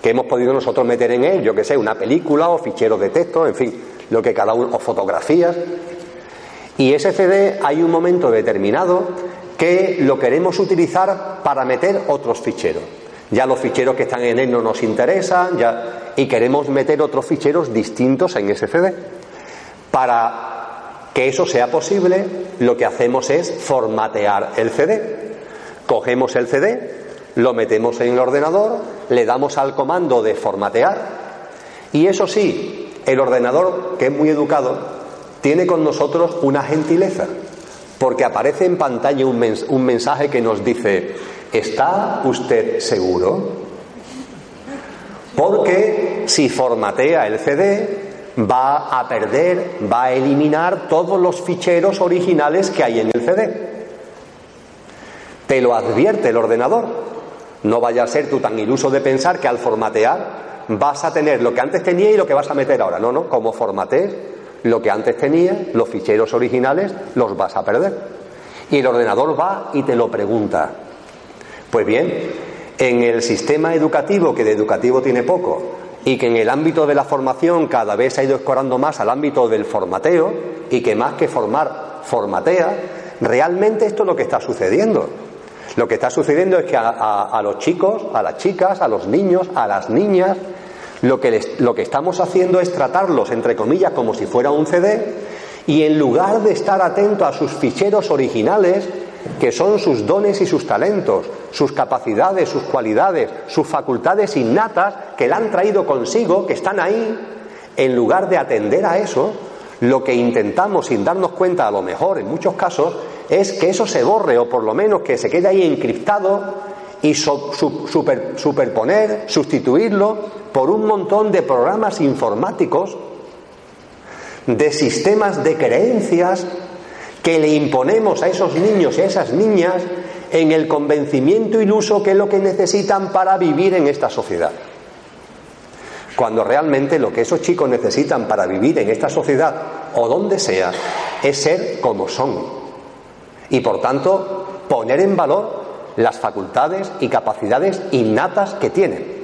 que hemos podido nosotros meter en él, yo que sé, una película o ficheros de texto, en fin, lo que cada uno, o fotografías. Y ese CD hay un momento determinado que lo queremos utilizar para meter otros ficheros. Ya los ficheros que están en él no nos interesan, ya, y queremos meter otros ficheros distintos en ese CD. Para que eso sea posible, lo que hacemos es formatear el CD. Cogemos el CD, lo metemos en el ordenador, le damos al comando de formatear y eso sí, el ordenador, que es muy educado, tiene con nosotros una gentileza, porque aparece en pantalla un, mensaje que nos dice, ¿está usted seguro? Porque si formatea el CD, va a perder, va a eliminar todos los ficheros originales que hay en el CD. Te lo advierte el ordenador. No vaya a ser tú tan iluso de pensar que al formatear vas a tener lo que antes tenía y lo que vas a meter ahora. No, no, como formatees lo que antes tenía, los ficheros originales los vas a perder. Y el ordenador va y te lo pregunta. Pues bien, en el sistema educativo, que de educativo tiene poco, y que en el ámbito de la formación cada vez se ha ido escorando más al ámbito del formateo y que más que formar formatea, realmente esto es lo que está sucediendo. Lo que está sucediendo es que a, los chicos, a las chicas, a los niños, a las niñas, lo que, lo que estamos haciendo es tratarlos, entre comillas, como si fuera un CD, y en lugar de estar atento a sus ficheros originales, que son sus dones y sus talentos, sus capacidades, sus cualidades, sus facultades innatas que la han traído consigo, que están ahí, en lugar de atender a eso, lo que intentamos sin darnos cuenta, a lo mejor en muchos casos, es que eso se borre o por lo menos que se quede ahí encriptado y superponer, sustituirlo por un montón de programas informáticos, de sistemas de creencias que le imponemos a esos niños y a esas niñas en el convencimiento iluso que es lo que necesitan para vivir en esta sociedad. Cuando realmente lo que esos chicos necesitan para vivir en esta sociedad o donde sea es ser como son. Y por tanto poner en valor las facultades y capacidades innatas que tienen.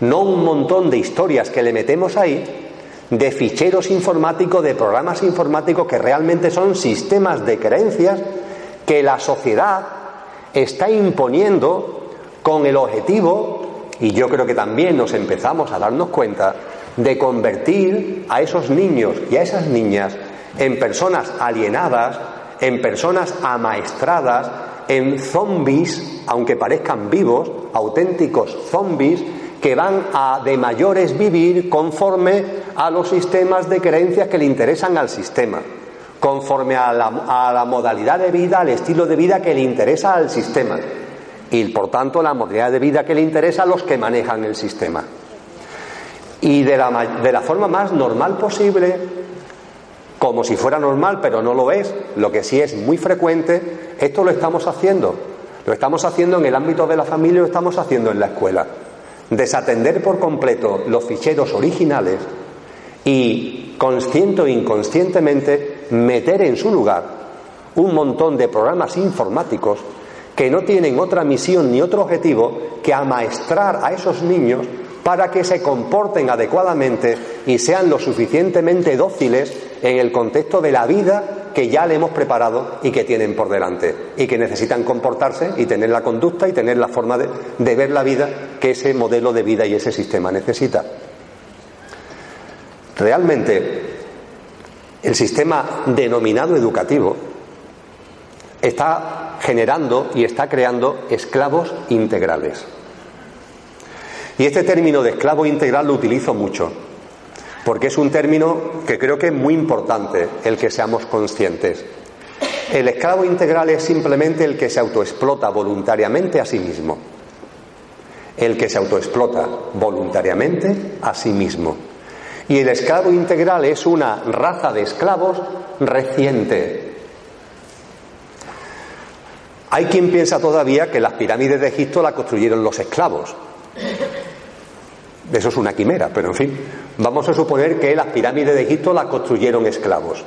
No un montón de historias que le metemos ahí de ficheros informáticos, de programas informáticos que realmente son sistemas de creencias que la sociedad está imponiendo con el objetivo, y yo creo que también nos empezamos a darnos cuenta, de convertir a esos niños y a esas niñas en personas alienadas, en personas amaestradas, en zombies, aunque parezcan vivos, auténticos zombies, que van a de mayores vivir conforme a los sistemas de creencias que le interesan al sistema, conforme a la, modalidad de vida, al estilo de vida que le interesa al sistema y por tanto la modalidad de vida que le interesa a los que manejan el sistema. Y de la, de la forma más normal posible, como si fuera normal, pero no lo es, lo que sí es muy frecuente, esto lo estamos haciendo. Lo estamos haciendo en el ámbito de la familia, lo estamos haciendo en la escuela desatender por completo los ficheros originales y consciente o inconscientemente meter en su lugar un montón de programas informáticos que no tienen otra misión ni otro objetivo que amaestrar a esos niños para que se comporten adecuadamente y sean lo suficientemente dóciles en el contexto de la vida que ya le hemos preparado y que tienen por delante y que necesitan comportarse y tener la conducta y tener la forma de, ver la vida que ese modelo de vida y ese sistema necesita. Realmente, el sistema denominado educativo está generando y está creando esclavos integrales. Y este término de esclavo integral lo utilizo mucho, porque es un término que creo que es muy importante el que seamos conscientes. El esclavo integral es simplemente el que se autoexplota voluntariamente a sí mismo. El que se autoexplota voluntariamente a sí mismo. Y el esclavo integral es una raza de esclavos reciente. Hay quien piensa todavía que las pirámides de Egipto las construyeron los esclavos. Eso es una quimera, pero en fin, vamos a suponer que las pirámides de Egipto las construyeron esclavos.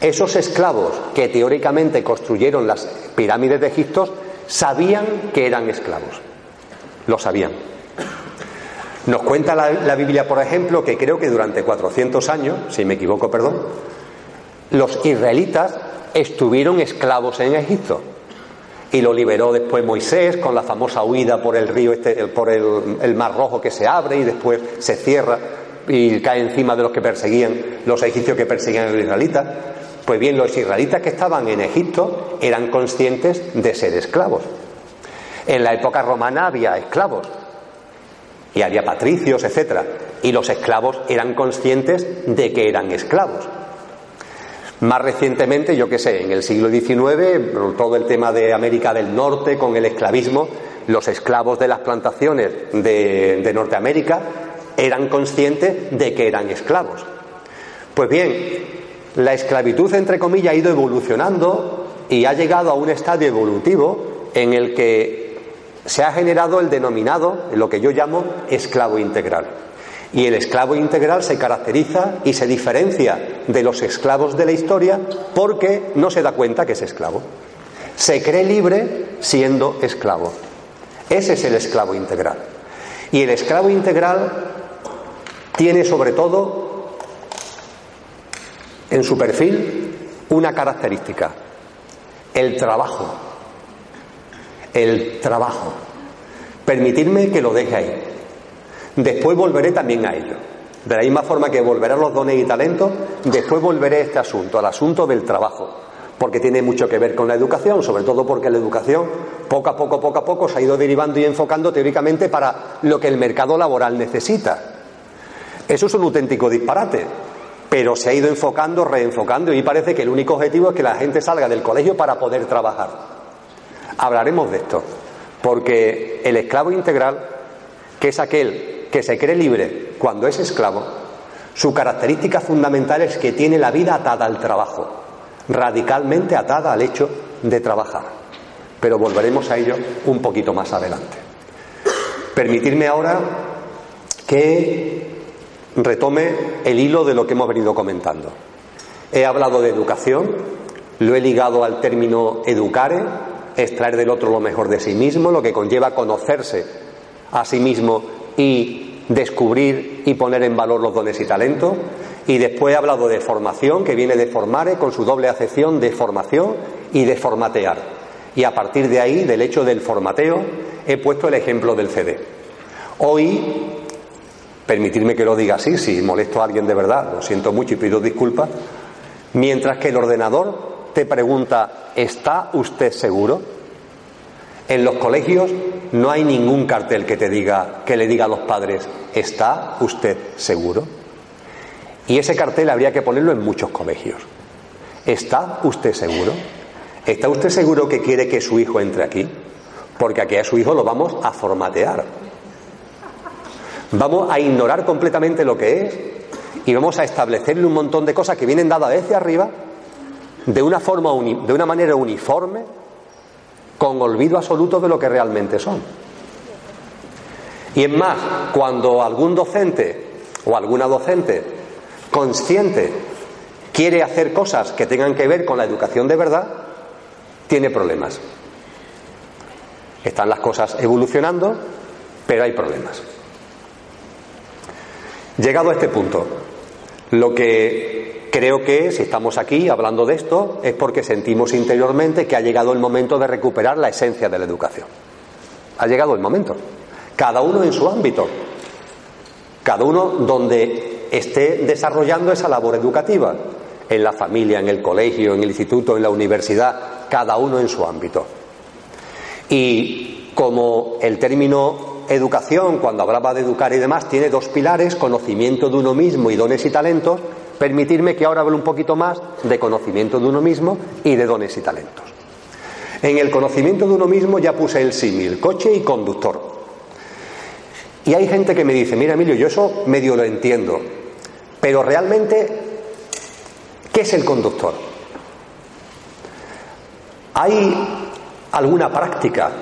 Esos esclavos que teóricamente construyeron las pirámides de Egipto sabían que eran esclavos. Lo sabían. Nos cuenta la, la, Biblia, por ejemplo, que creo que durante 400 años, si me equivoco, perdón, los israelitas estuvieron esclavos en Egipto y lo liberó después Moisés con la famosa huida por el río, este, por el, mar rojo que se abre y después se cierra y cae encima de los que perseguían, los egipcios que perseguían a los israelitas. Pues bien, los israelitas que estaban en Egipto eran conscientes de ser esclavos. En la época romana había esclavos y había patricios, etcétera, y los esclavos eran conscientes de que eran esclavos. Más recientemente, yo qué sé, en el siglo XIX, todo el tema de América del Norte con el esclavismo, los esclavos de las plantaciones de, Norteamérica eran conscientes de que eran esclavos. Pues bien, la esclavitud, entre comillas, ha ido evolucionando y ha llegado a un estadio evolutivo en el que se ha generado el denominado, lo que yo llamo esclavo integral. Y el esclavo integral se caracteriza y se diferencia de los esclavos de la historia porque no se da cuenta que es esclavo. Se cree libre siendo esclavo. Ese es el esclavo integral. Y el esclavo integral tiene sobre todo en su perfil una característica, el trabajo. El trabajo. Permitidme que lo deje ahí. Después volveré también a ello. De la misma forma que volveré a los dones y talentos, después volveré a este asunto, al asunto del trabajo, porque tiene mucho que ver con la educación, sobre todo porque la educación poco a poco, poco a poco se ha ido derivando y enfocando teóricamente para lo que el mercado laboral necesita. Eso es un auténtico disparate, pero se ha ido enfocando, reenfocando y parece que el único objetivo es que la gente salga del colegio para poder trabajar. Hablaremos de esto, porque el esclavo integral, que es aquel que se cree libre cuando es esclavo, su característica fundamental es que tiene la vida atada al trabajo, radicalmente atada al hecho de trabajar. Pero volveremos a ello un poquito más adelante. Permitirme ahora que retome el hilo de lo que hemos venido comentando. He hablado de educación, lo he ligado al término educare, extraer del otro lo mejor de sí mismo, lo que conlleva conocerse a sí mismo y descubrir y poner en valor los dones y talentos. Y después he hablado de formación, que viene de formare, con su doble acepción de formación y de formatear. Y a partir de ahí, del hecho del formateo, he puesto el ejemplo del CD. Hoy, permitirme que lo diga así, si molesto a alguien de verdad, lo siento mucho y pido disculpas, mientras que el ordenador te pregunta, ¿está usted seguro? En los colegios no hay ningún cartel que te diga, que le diga a los padres, ¿está usted seguro? Y ese cartel habría que ponerlo en muchos colegios. ¿Está usted seguro? ¿Está usted seguro que quiere que su hijo entre aquí? Porque aquí a su hijo lo vamos a formatear. Vamos a ignorar completamente lo que es y vamos a establecerle un montón de cosas que vienen dadas desde arriba de una forma de una manera uniforme con olvido absoluto de lo que realmente son. Y es más, cuando algún docente o alguna docente consciente quiere hacer cosas que tengan que ver con la educación de verdad, tiene problemas. Están las cosas evolucionando, pero hay problemas. Llegado a este punto, lo que Creo que si estamos aquí hablando de esto es porque sentimos interiormente que ha llegado el momento de recuperar la esencia de la educación. Ha llegado el momento. Cada uno en su ámbito. Cada uno donde esté desarrollando esa labor educativa. En la familia, en el colegio, en el instituto, en la universidad. Cada uno en su ámbito. Y como el término educación, cuando hablaba de educar y demás, tiene dos pilares, conocimiento de uno mismo y dones y talentos, permitirme que ahora hable un poquito más de conocimiento de uno mismo y de dones y talentos. En el conocimiento de uno mismo ya puse el símil, coche y conductor. Y hay gente que me dice, mira Emilio, yo eso medio lo entiendo, pero realmente, ¿qué es el conductor? ¿Hay alguna práctica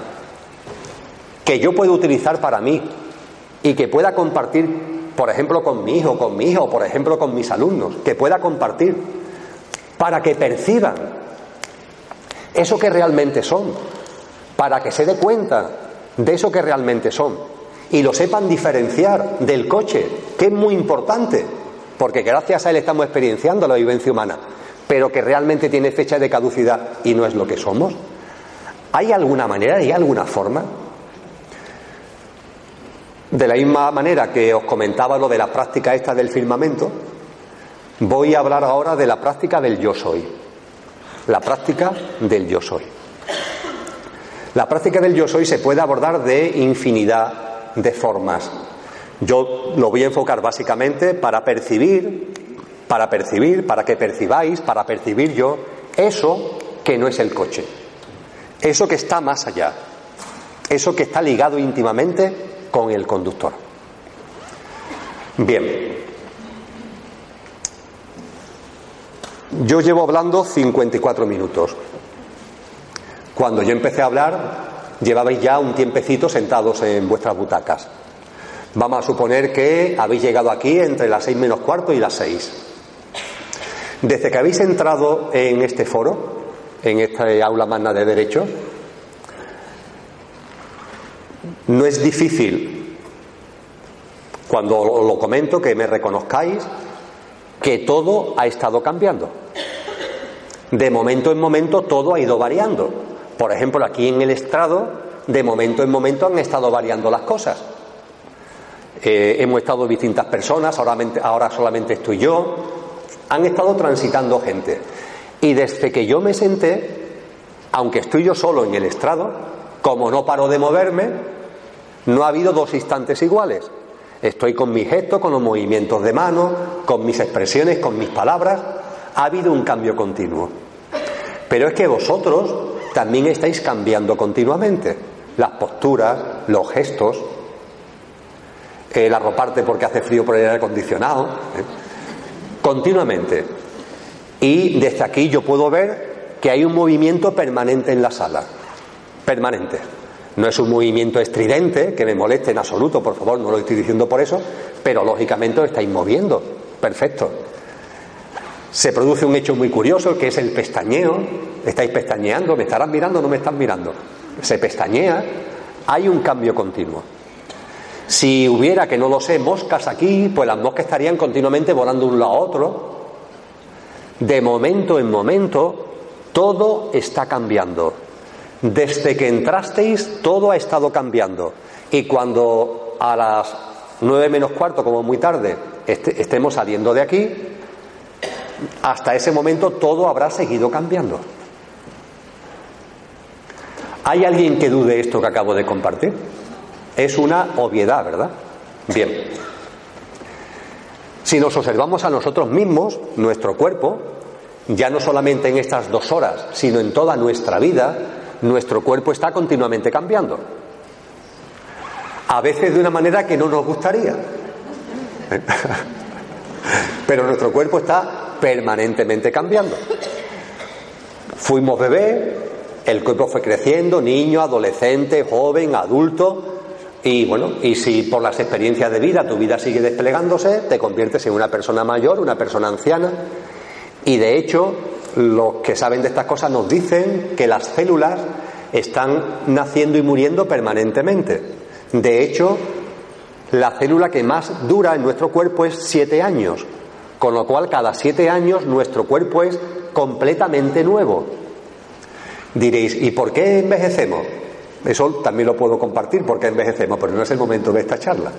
que yo puedo utilizar para mí y que pueda compartir por ejemplo, con mi hijo, con mi hija o por ejemplo con mis alumnos, que pueda compartir, para que perciban eso que realmente son, para que se dé cuenta de eso que realmente son y lo sepan diferenciar del coche, que es muy importante, porque gracias a él estamos experienciando la vivencia humana, pero que realmente tiene fecha de caducidad y no es lo que somos. ¿Hay alguna manera, hay alguna forma de la misma manera que os comentaba lo de la práctica esta del firmamento, voy a hablar ahora de la práctica del yo soy. La práctica del yo soy. La práctica del yo soy se puede abordar de infinidad de formas. Yo lo voy a enfocar básicamente para percibir, para percibir, para que percibáis, para percibir yo eso que no es el coche. Eso que está más allá. Eso que está ligado íntimamente con el conductor. Bien. Yo llevo hablando 54 minutos. Cuando yo empecé a hablar, llevabais ya un tiempecito sentados en vuestras butacas. Vamos a suponer que habéis llegado aquí entre las seis menos cuarto y las seis. Desde que habéis entrado en este foro, en esta aula magna de Derecho, no es difícil cuando lo comento, que me reconozcáis que todo ha estado cambiando. De momento en momento todo ha ido variando. Por ejemplo, aquí en el estrado, de momento en momento han estado variando las cosas. Eh, hemos estado distintas personas, ahora, ahora solamente estoy yo. Han estado transitando gente. Y desde que yo me senté, aunque estoy yo solo en el estrado, como no paro de moverme, no ha habido dos instantes iguales. Estoy con mis gestos, con los movimientos de mano, con mis expresiones, con mis palabras. Ha habido un cambio continuo. Pero es que vosotros también estáis cambiando continuamente. Las posturas, los gestos, el arroparte porque hace frío por el aire acondicionado. ¿eh? Continuamente. Y desde aquí yo puedo ver que hay un movimiento permanente en la sala. Permanente. No es un movimiento estridente que me moleste en absoluto, por favor, no lo estoy diciendo por eso, pero lógicamente os estáis moviendo. Perfecto. Se produce un hecho muy curioso que es el pestañeo. Estáis pestañeando, me estarán mirando o no me están mirando. Se pestañea, hay un cambio continuo. Si hubiera, que no lo sé, moscas aquí, pues las moscas estarían continuamente volando de un lado a otro. De momento en momento, todo está cambiando. Desde que entrasteis, todo ha estado cambiando. Y cuando a las nueve menos cuarto, como muy tarde, estemos saliendo de aquí, hasta ese momento todo habrá seguido cambiando. ¿Hay alguien que dude esto que acabo de compartir? Es una obviedad, ¿verdad? Bien. Si nos observamos a nosotros mismos, nuestro cuerpo, ya no solamente en estas dos horas, sino en toda nuestra vida, nuestro cuerpo está continuamente cambiando. A veces de una manera que no nos gustaría. Pero nuestro cuerpo está permanentemente cambiando. Fuimos bebé, el cuerpo fue creciendo, niño, adolescente, joven, adulto, y bueno, y si por las experiencias de vida tu vida sigue desplegándose, te conviertes en una persona mayor, una persona anciana, y de hecho los que saben de estas cosas nos dicen que las células están naciendo y muriendo permanentemente. De hecho, la célula que más dura en nuestro cuerpo es siete años, con lo cual cada siete años nuestro cuerpo es completamente nuevo. Diréis, ¿y por qué envejecemos? Eso también lo puedo compartir, porque envejecemos, pero no es el momento de esta charla.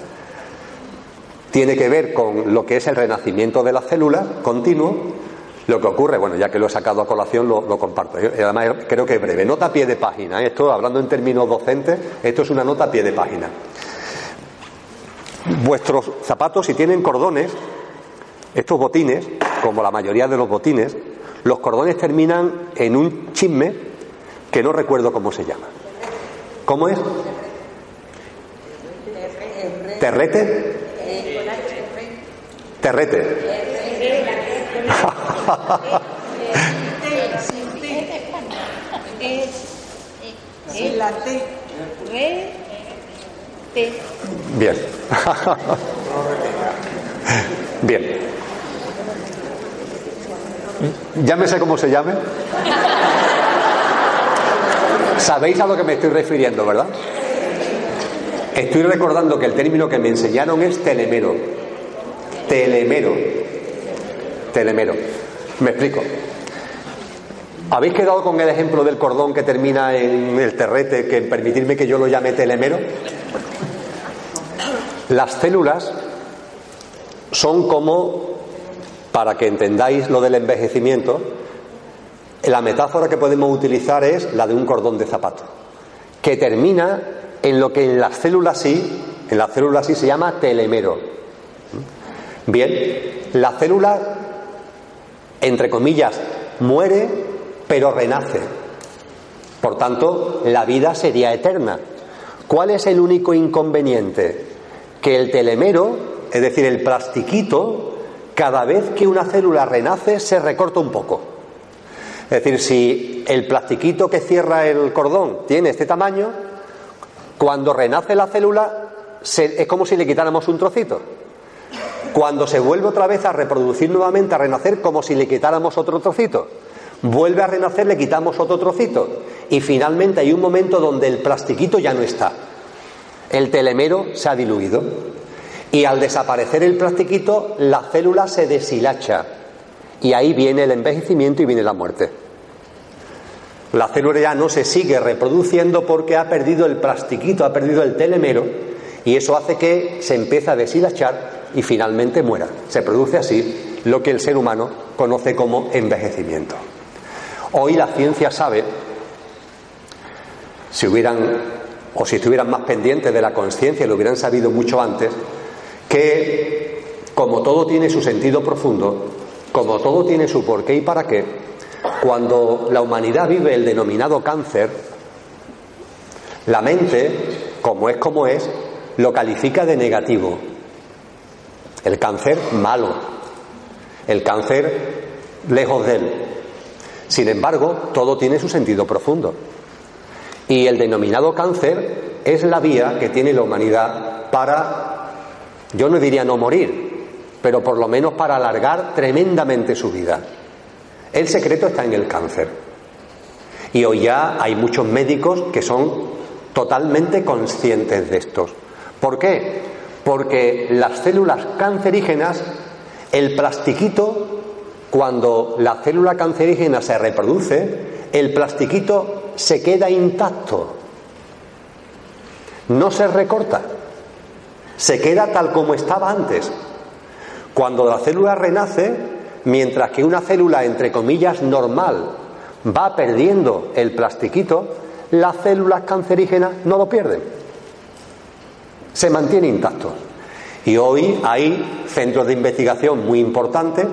Tiene que ver con lo que es el renacimiento de la célula continuo lo que ocurre, bueno, ya que lo he sacado a colación, lo, comparto. Además, creo que es breve. Nota a pie de página. ¿eh? Esto, hablando en términos docentes, esto es una nota a pie de página. Vuestros zapatos, si tienen cordones, estos botines, como la mayoría de los botines, los cordones terminan en un chisme que no recuerdo cómo se llama. ¿Cómo es? ¿Terrete? Terrete. Bien. Bien. Llámese como se llame. Sabéis a lo que me estoy refiriendo, ¿verdad? Estoy recordando que el término que me enseñaron es telemero. Telemero. Telemero. Me explico. ¿Habéis quedado con el ejemplo del cordón que termina en el terrete, que permitirme que yo lo llame telemero? Las células son como, para que entendáis lo del envejecimiento, la metáfora que podemos utilizar es la de un cordón de zapato, que termina en lo que en las células sí, en las células sí se llama telemero. Bien, la célula entre comillas, muere, pero renace. Por tanto, la vida sería eterna. ¿Cuál es el único inconveniente? Que el telemero, es decir, el plastiquito, cada vez que una célula renace se recorta un poco. Es decir, si el plastiquito que cierra el cordón tiene este tamaño, cuando renace la célula es como si le quitáramos un trocito. Cuando se vuelve otra vez a reproducir nuevamente, a renacer, como si le quitáramos otro trocito. Vuelve a renacer, le quitamos otro trocito. Y finalmente hay un momento donde el plastiquito ya no está. El telemero se ha diluido. Y al desaparecer el plastiquito, la célula se deshilacha. Y ahí viene el envejecimiento y viene la muerte. La célula ya no se sigue reproduciendo porque ha perdido el plastiquito, ha perdido el telemero, y eso hace que se empiece a deshilachar y finalmente muera. Se produce así lo que el ser humano conoce como envejecimiento. Hoy la ciencia sabe, si hubieran o si estuvieran más pendientes de la conciencia, lo hubieran sabido mucho antes, que como todo tiene su sentido profundo, como todo tiene su porqué y para qué, cuando la humanidad vive el denominado cáncer, la mente, como es como es, lo califica de negativo. El cáncer malo, el cáncer lejos de él. Sin embargo, todo tiene su sentido profundo. Y el denominado cáncer es la vía que tiene la humanidad para, yo no diría no morir, pero por lo menos para alargar tremendamente su vida. El secreto está en el cáncer. Y hoy ya hay muchos médicos que son totalmente conscientes de esto. ¿Por qué? Porque las células cancerígenas, el plastiquito, cuando la célula cancerígena se reproduce, el plastiquito se queda intacto. No se recorta. Se queda tal como estaba antes. Cuando la célula renace, mientras que una célula, entre comillas, normal, va perdiendo el plastiquito, las células cancerígenas no lo pierden. Se mantiene intacto. Y hoy hay centros de investigación muy importantes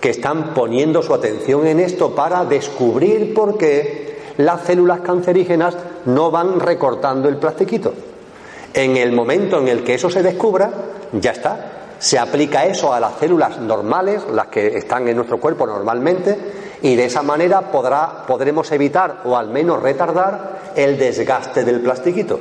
que están poniendo su atención en esto para descubrir por qué las células cancerígenas no van recortando el plastiquito. En el momento en el que eso se descubra, ya está, se aplica eso a las células normales, las que están en nuestro cuerpo normalmente, y de esa manera podrá, podremos evitar o al menos retardar el desgaste del plastiquito.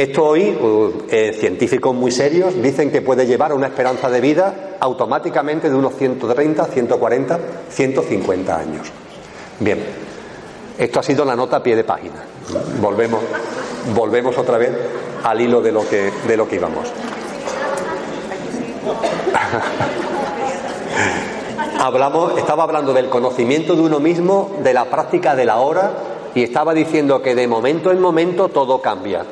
Esto hoy, uh, eh, científicos muy serios dicen que puede llevar a una esperanza de vida automáticamente de unos 130, 140, 150 años. Bien, esto ha sido la nota a pie de página. Volvemos, volvemos otra vez al hilo de lo que, de lo que íbamos. Hablamos, estaba hablando del conocimiento de uno mismo, de la práctica de la hora, y estaba diciendo que de momento en momento todo cambia.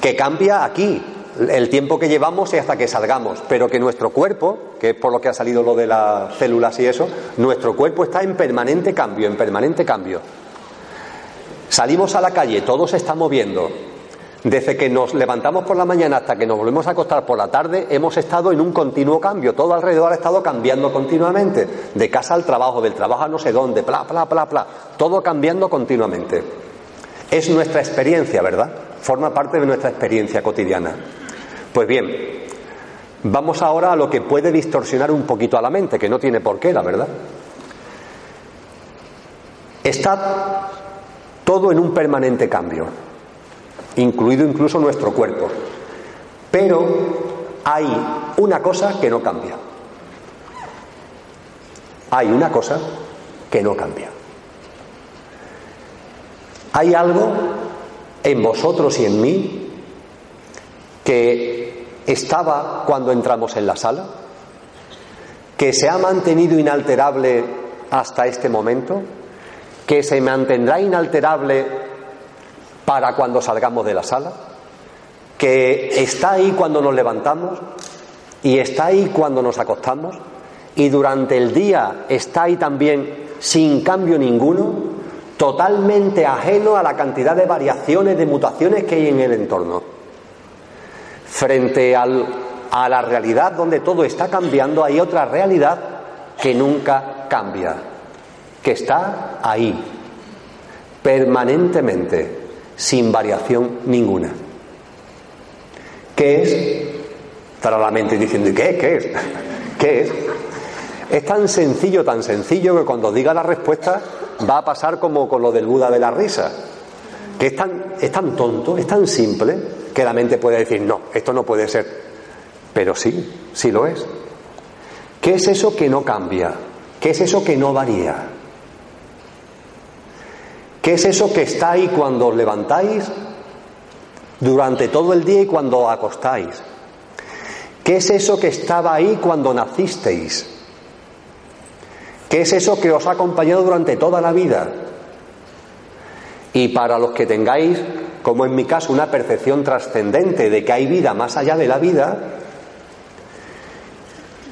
Que cambia aquí, el tiempo que llevamos y hasta que salgamos, pero que nuestro cuerpo, que es por lo que ha salido lo de las células y eso, nuestro cuerpo está en permanente cambio, en permanente cambio. Salimos a la calle, todo se está moviendo, desde que nos levantamos por la mañana hasta que nos volvemos a acostar por la tarde, hemos estado en un continuo cambio. Todo alrededor ha estado cambiando continuamente. De casa al trabajo, del trabajo a no sé dónde, bla, bla, bla, bla. Todo cambiando continuamente. Es nuestra experiencia, ¿verdad? Forma parte de nuestra experiencia cotidiana. Pues bien, vamos ahora a lo que puede distorsionar un poquito a la mente, que no tiene por qué, la verdad. Está todo en un permanente cambio incluido incluso nuestro cuerpo. Pero hay una cosa que no cambia. Hay una cosa que no cambia. Hay algo en vosotros y en mí que estaba cuando entramos en la sala, que se ha mantenido inalterable hasta este momento, que se mantendrá inalterable para cuando salgamos de la sala, que está ahí cuando nos levantamos y está ahí cuando nos acostamos y durante el día está ahí también sin cambio ninguno, totalmente ajeno a la cantidad de variaciones, de mutaciones que hay en el entorno. Frente a la realidad donde todo está cambiando, hay otra realidad que nunca cambia, que está ahí, permanentemente sin variación ninguna. ¿Qué es? Estará la mente diciendo, ¿y qué? ¿Qué es? ¿Qué es? Es tan sencillo, tan sencillo que cuando diga la respuesta va a pasar como con lo del Buda de la risa. Que es tan, es tan tonto, es tan simple, que la mente puede decir, no, esto no puede ser. Pero sí, sí lo es. ¿Qué es eso que no cambia? ¿Qué es eso que no varía? ¿Qué es eso que está ahí cuando os levantáis durante todo el día y cuando acostáis? ¿Qué es eso que estaba ahí cuando nacisteis? ¿Qué es eso que os ha acompañado durante toda la vida? Y para los que tengáis, como en mi caso, una percepción trascendente de que hay vida más allá de la vida,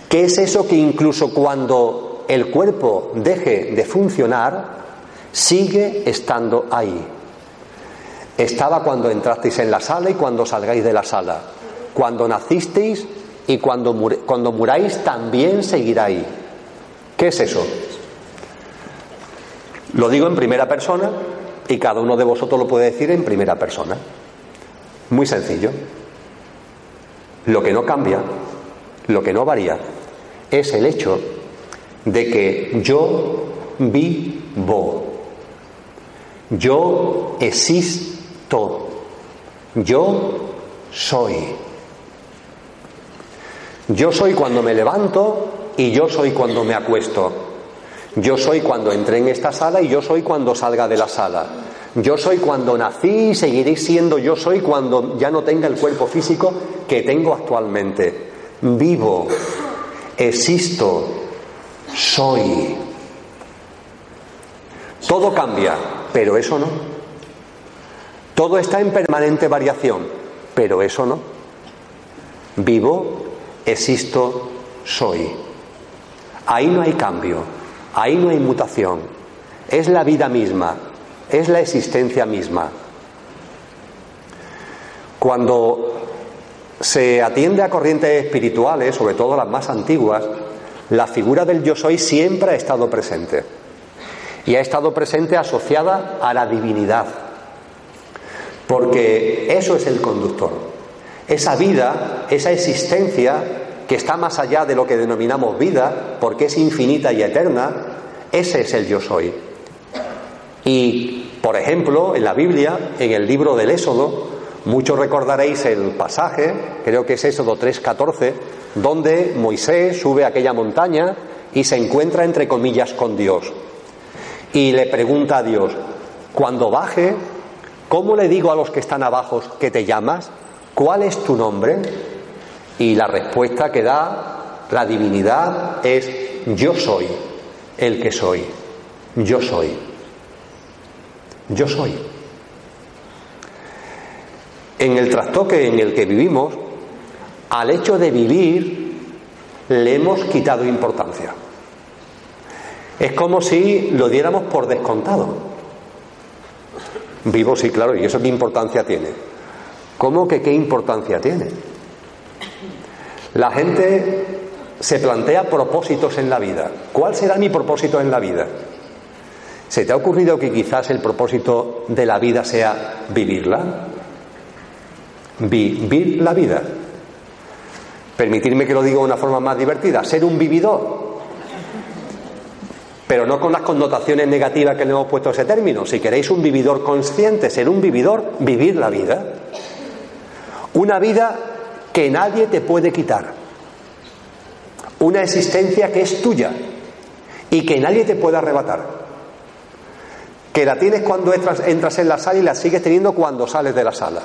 ¿qué es eso que incluso cuando el cuerpo deje de funcionar, sigue estando ahí? Estaba cuando entrasteis en la sala y cuando salgáis de la sala. Cuando nacisteis y cuando, cuando muráis también seguirá ahí. ¿Qué es eso? Lo digo en primera persona y cada uno de vosotros lo puede decir en primera persona. Muy sencillo. Lo que no cambia, lo que no varía, es el hecho de que yo vivo. Yo existo. Yo soy. Yo soy cuando me levanto y yo soy cuando me acuesto. Yo soy cuando entré en esta sala y yo soy cuando salga de la sala. Yo soy cuando nací y seguiré siendo yo soy cuando ya no tenga el cuerpo físico que tengo actualmente. Vivo, existo, soy. Todo cambia, pero eso no. Todo está en permanente variación, pero eso no. Vivo, existo, soy. Ahí no hay cambio, ahí no hay mutación. Es la vida misma, es la existencia misma. Cuando se atiende a corrientes espirituales, sobre todo las más antiguas, la figura del yo soy siempre ha estado presente. Y ha estado presente asociada a la divinidad. Porque eso es el conductor. Esa vida, esa existencia que está más allá de lo que denominamos vida, porque es infinita y eterna, ese es el yo soy. Y, por ejemplo, en la Biblia, en el libro del Éxodo, muchos recordaréis el pasaje, creo que es Éxodo 3:14, donde Moisés sube a aquella montaña y se encuentra, entre comillas, con Dios. Y le pregunta a Dios, cuando baje, ¿cómo le digo a los que están abajo que te llamas? ¿Cuál es tu nombre? Y la respuesta que da la divinidad es yo soy el que soy. Yo soy. Yo soy. En el trastoque en el que vivimos, al hecho de vivir le hemos quitado importancia. Es como si lo diéramos por descontado. Vivo, sí, claro, ¿y eso qué importancia tiene? ¿Cómo que qué importancia tiene? La gente se plantea propósitos en la vida. ¿Cuál será mi propósito en la vida? ¿Se te ha ocurrido que quizás el propósito de la vida sea vivirla? Vivir la vida. Permitirme que lo diga de una forma más divertida, ser un vividor. Pero no con las connotaciones negativas que le hemos puesto a ese término. Si queréis un vividor consciente, ser un vividor, vivir la vida. Una vida que nadie te puede quitar. Una existencia que es tuya y que nadie te puede arrebatar. Que la tienes cuando entras, en la sala y la sigues teniendo cuando sales de la sala.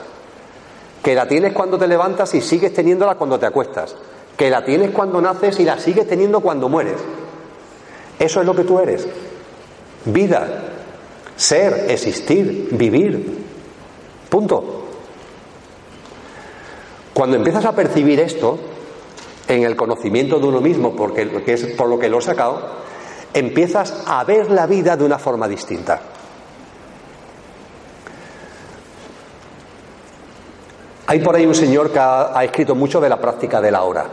Que la tienes cuando te levantas y sigues teniéndola cuando te acuestas. Que la tienes cuando naces y la sigues teniendo cuando mueres. Eso es lo que tú eres. Vida, ser, existir, vivir. Punto. Cuando empiezas a percibir esto en el conocimiento de uno mismo, porque es por lo que lo he sacado, empiezas a ver la vida de una forma distinta. Hay por ahí un señor que ha, escrito mucho de la práctica de la hora.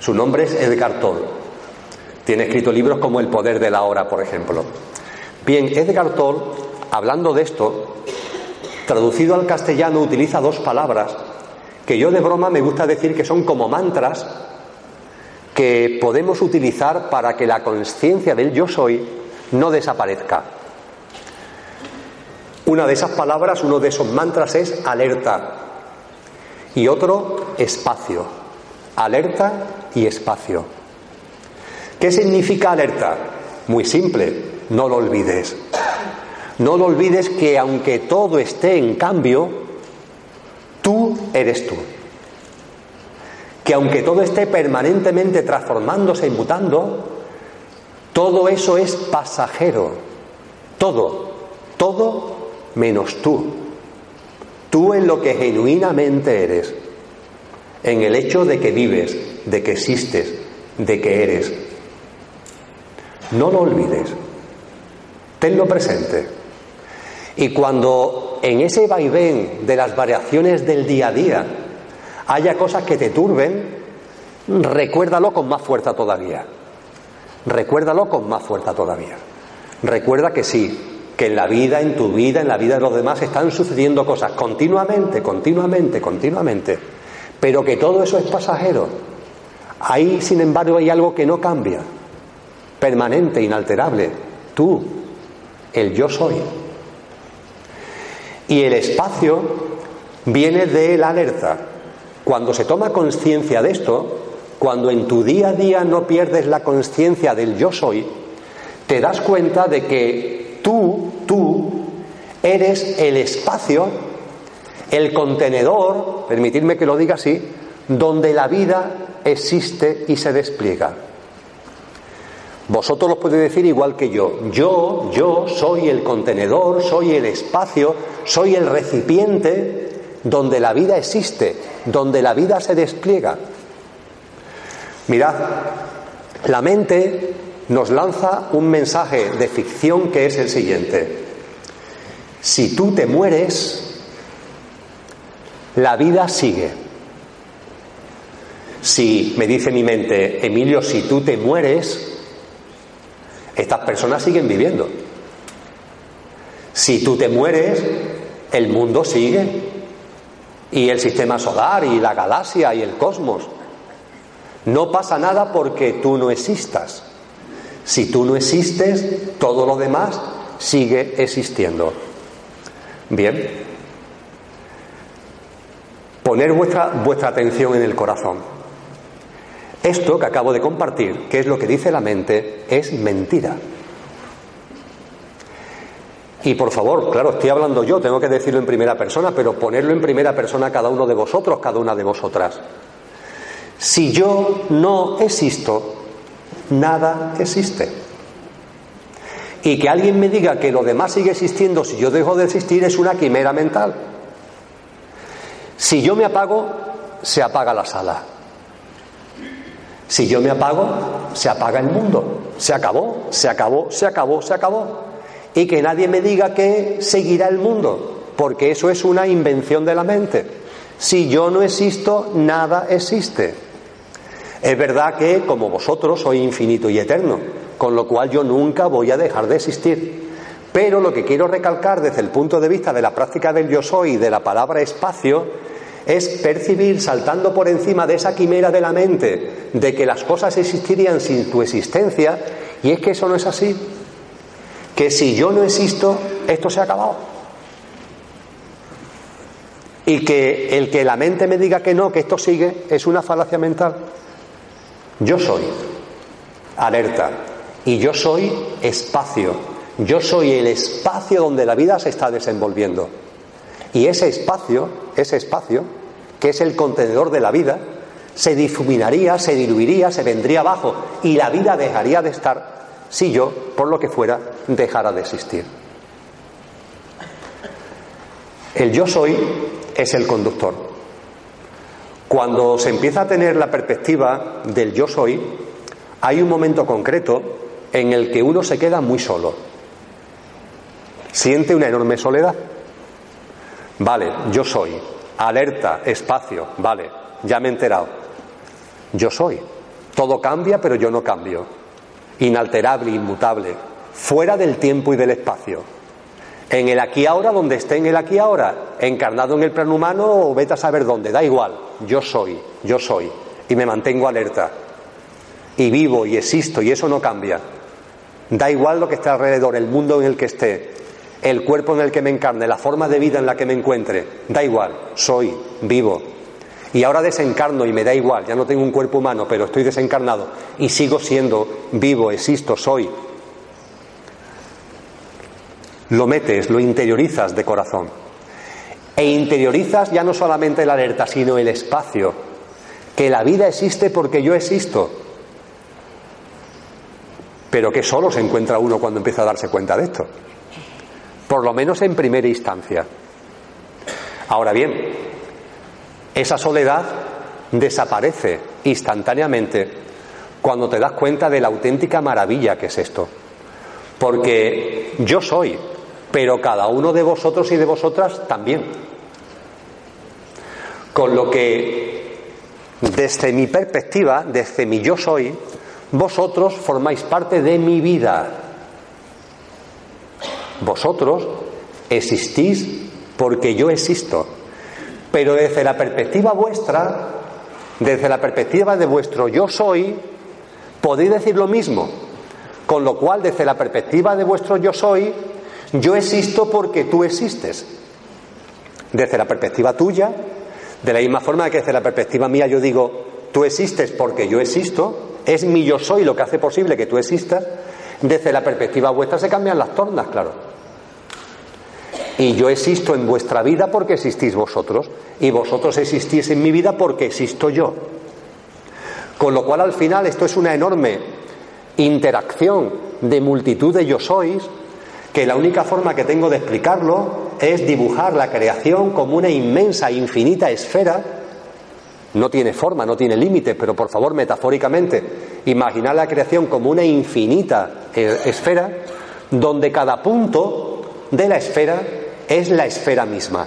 Su nombre es Edgar Toll. Tiene escrito libros como El poder de la hora, por ejemplo. Bien, Edgar Toll, hablando de esto, traducido al castellano, utiliza dos palabras que yo de broma me gusta decir que son como mantras que podemos utilizar para que la conciencia del yo soy no desaparezca. Una de esas palabras, uno de esos mantras es alerta y otro espacio. Alerta y espacio. ¿Qué significa alerta? Muy simple, no lo olvides. No lo olvides que aunque todo esté en cambio, Tú eres tú. Que que aunque todo esté permanentemente transformándose y mutando, todo eso es pasajero. Todo, todo menos tú. Tú en lo que genuinamente eres, en el hecho de que vives, de que existes, de que eres. No lo olvides. Tenlo presente. Y cuando en ese vaivén de las variaciones del día a día haya cosas que te turben, recuérdalo con más fuerza todavía. Recuérdalo con más fuerza todavía. Recuerda que sí, que en la vida, en tu vida, en la vida de los demás están sucediendo cosas continuamente, continuamente, continuamente, pero que todo eso es pasajero. Ahí, sin embargo, hay algo que no cambia, permanente, inalterable. Tú, el yo soy. Y el espacio viene de la alerta. Cuando se toma conciencia de esto, cuando en tu día a día no pierdes la conciencia del yo soy, te das cuenta de que tú, tú, eres el espacio, el contenedor, permitidme que lo diga así, donde la vida existe y se despliega. Vosotros lo podéis decir igual que yo. Yo, yo soy el contenedor, soy el espacio, soy el recipiente donde la vida existe, donde la vida se despliega. Mirad, la mente nos lanza un mensaje de ficción que es el siguiente. Si tú te mueres, la vida sigue. Si me dice mi mente, Emilio, si tú te mueres, estas personas siguen viviendo. Si tú te mueres, el mundo sigue. Y el sistema solar, y la galaxia, y el cosmos. No pasa nada porque tú no existas. Si tú no existes, todo lo demás sigue existiendo. Bien. Poner vuestra, vuestra atención en el corazón. Esto que acabo de compartir, que es lo que dice la mente, es mentira. Y por favor, claro, estoy hablando yo, tengo que decirlo en primera persona, pero ponerlo en primera persona cada uno de vosotros, cada una de vosotras. Si yo no existo, nada existe. Y que alguien me diga que lo demás sigue existiendo si yo dejo de existir es una quimera mental. Si yo me apago, se apaga la sala. Si yo me apago, se apaga el mundo. Se acabó, se acabó, se acabó, se acabó. Y que nadie me diga que seguirá el mundo, porque eso es una invención de la mente. Si yo no existo, nada existe. Es verdad que, como vosotros, soy infinito y eterno, con lo cual yo nunca voy a dejar de existir. Pero lo que quiero recalcar desde el punto de vista de la práctica del yo soy y de la palabra espacio es percibir, saltando por encima de esa quimera de la mente, de que las cosas existirían sin tu existencia, y es que eso no es así. Que si yo no existo, esto se ha acabado. Y que el que la mente me diga que no, que esto sigue, es una falacia mental. Yo soy alerta y yo soy espacio. Yo soy el espacio donde la vida se está desenvolviendo. Y ese espacio, ese espacio, que es el contenedor de la vida, se difuminaría, se diluiría, se vendría abajo y la vida dejaría de estar si yo, por lo que fuera, dejara de existir. El yo soy es el conductor. Cuando se empieza a tener la perspectiva del yo soy, hay un momento concreto en el que uno se queda muy solo. Siente una enorme soledad. Vale, yo soy. Alerta, espacio. Vale, ya me he enterado. Yo soy. Todo cambia, pero yo no cambio. Inalterable, inmutable. Fuera del tiempo y del espacio en el aquí ahora, donde esté en el aquí ahora, encarnado en el plano humano o vete a saber dónde, da igual, yo soy, yo soy, y me mantengo alerta, y vivo y existo, y eso no cambia. Da igual lo que esté alrededor, el mundo en el que esté, el cuerpo en el que me encarne, la forma de vida en la que me encuentre, da igual, soy, vivo. Y ahora desencarno y me da igual, ya no tengo un cuerpo humano, pero estoy desencarnado y sigo siendo vivo, existo, soy, lo metes, lo interiorizas de corazón. E interiorizas ya no solamente la alerta, sino el espacio. que la vida existe porque yo existo. Pero que solo se encuentra uno cuando empieza a darse cuenta de esto. Por lo menos en primera instancia. Ahora bien, esa soledad desaparece instantáneamente cuando te das cuenta de la auténtica maravilla que es esto. Porque yo soy, pero cada uno de vosotros y de vosotras también. Con lo que, desde mi perspectiva, desde mi yo soy, vosotros formáis parte de mi vida. Vosotros existís porque yo existo. Pero desde la perspectiva vuestra, desde la perspectiva de vuestro yo soy, podéis decir lo mismo. Con lo cual, desde la perspectiva de vuestro yo soy, yo existo porque tú existes. Desde la perspectiva tuya, de la misma forma que desde la perspectiva mía yo digo, tú existes porque yo existo, es mi yo soy lo que hace posible que tú existas, desde la perspectiva vuestra se cambian las tornas, claro. Y yo existo en vuestra vida porque existís vosotros, y vosotros existís en mi vida porque existo yo. Con lo cual al final esto es una enorme interacción de multitud de yo sois, que la única forma que tengo de explicarlo es dibujar la creación como una inmensa, infinita esfera. No tiene forma, no tiene límites, pero por favor, metafóricamente, imaginar la creación como una infinita eh, esfera, donde cada punto de la esfera es la esfera misma.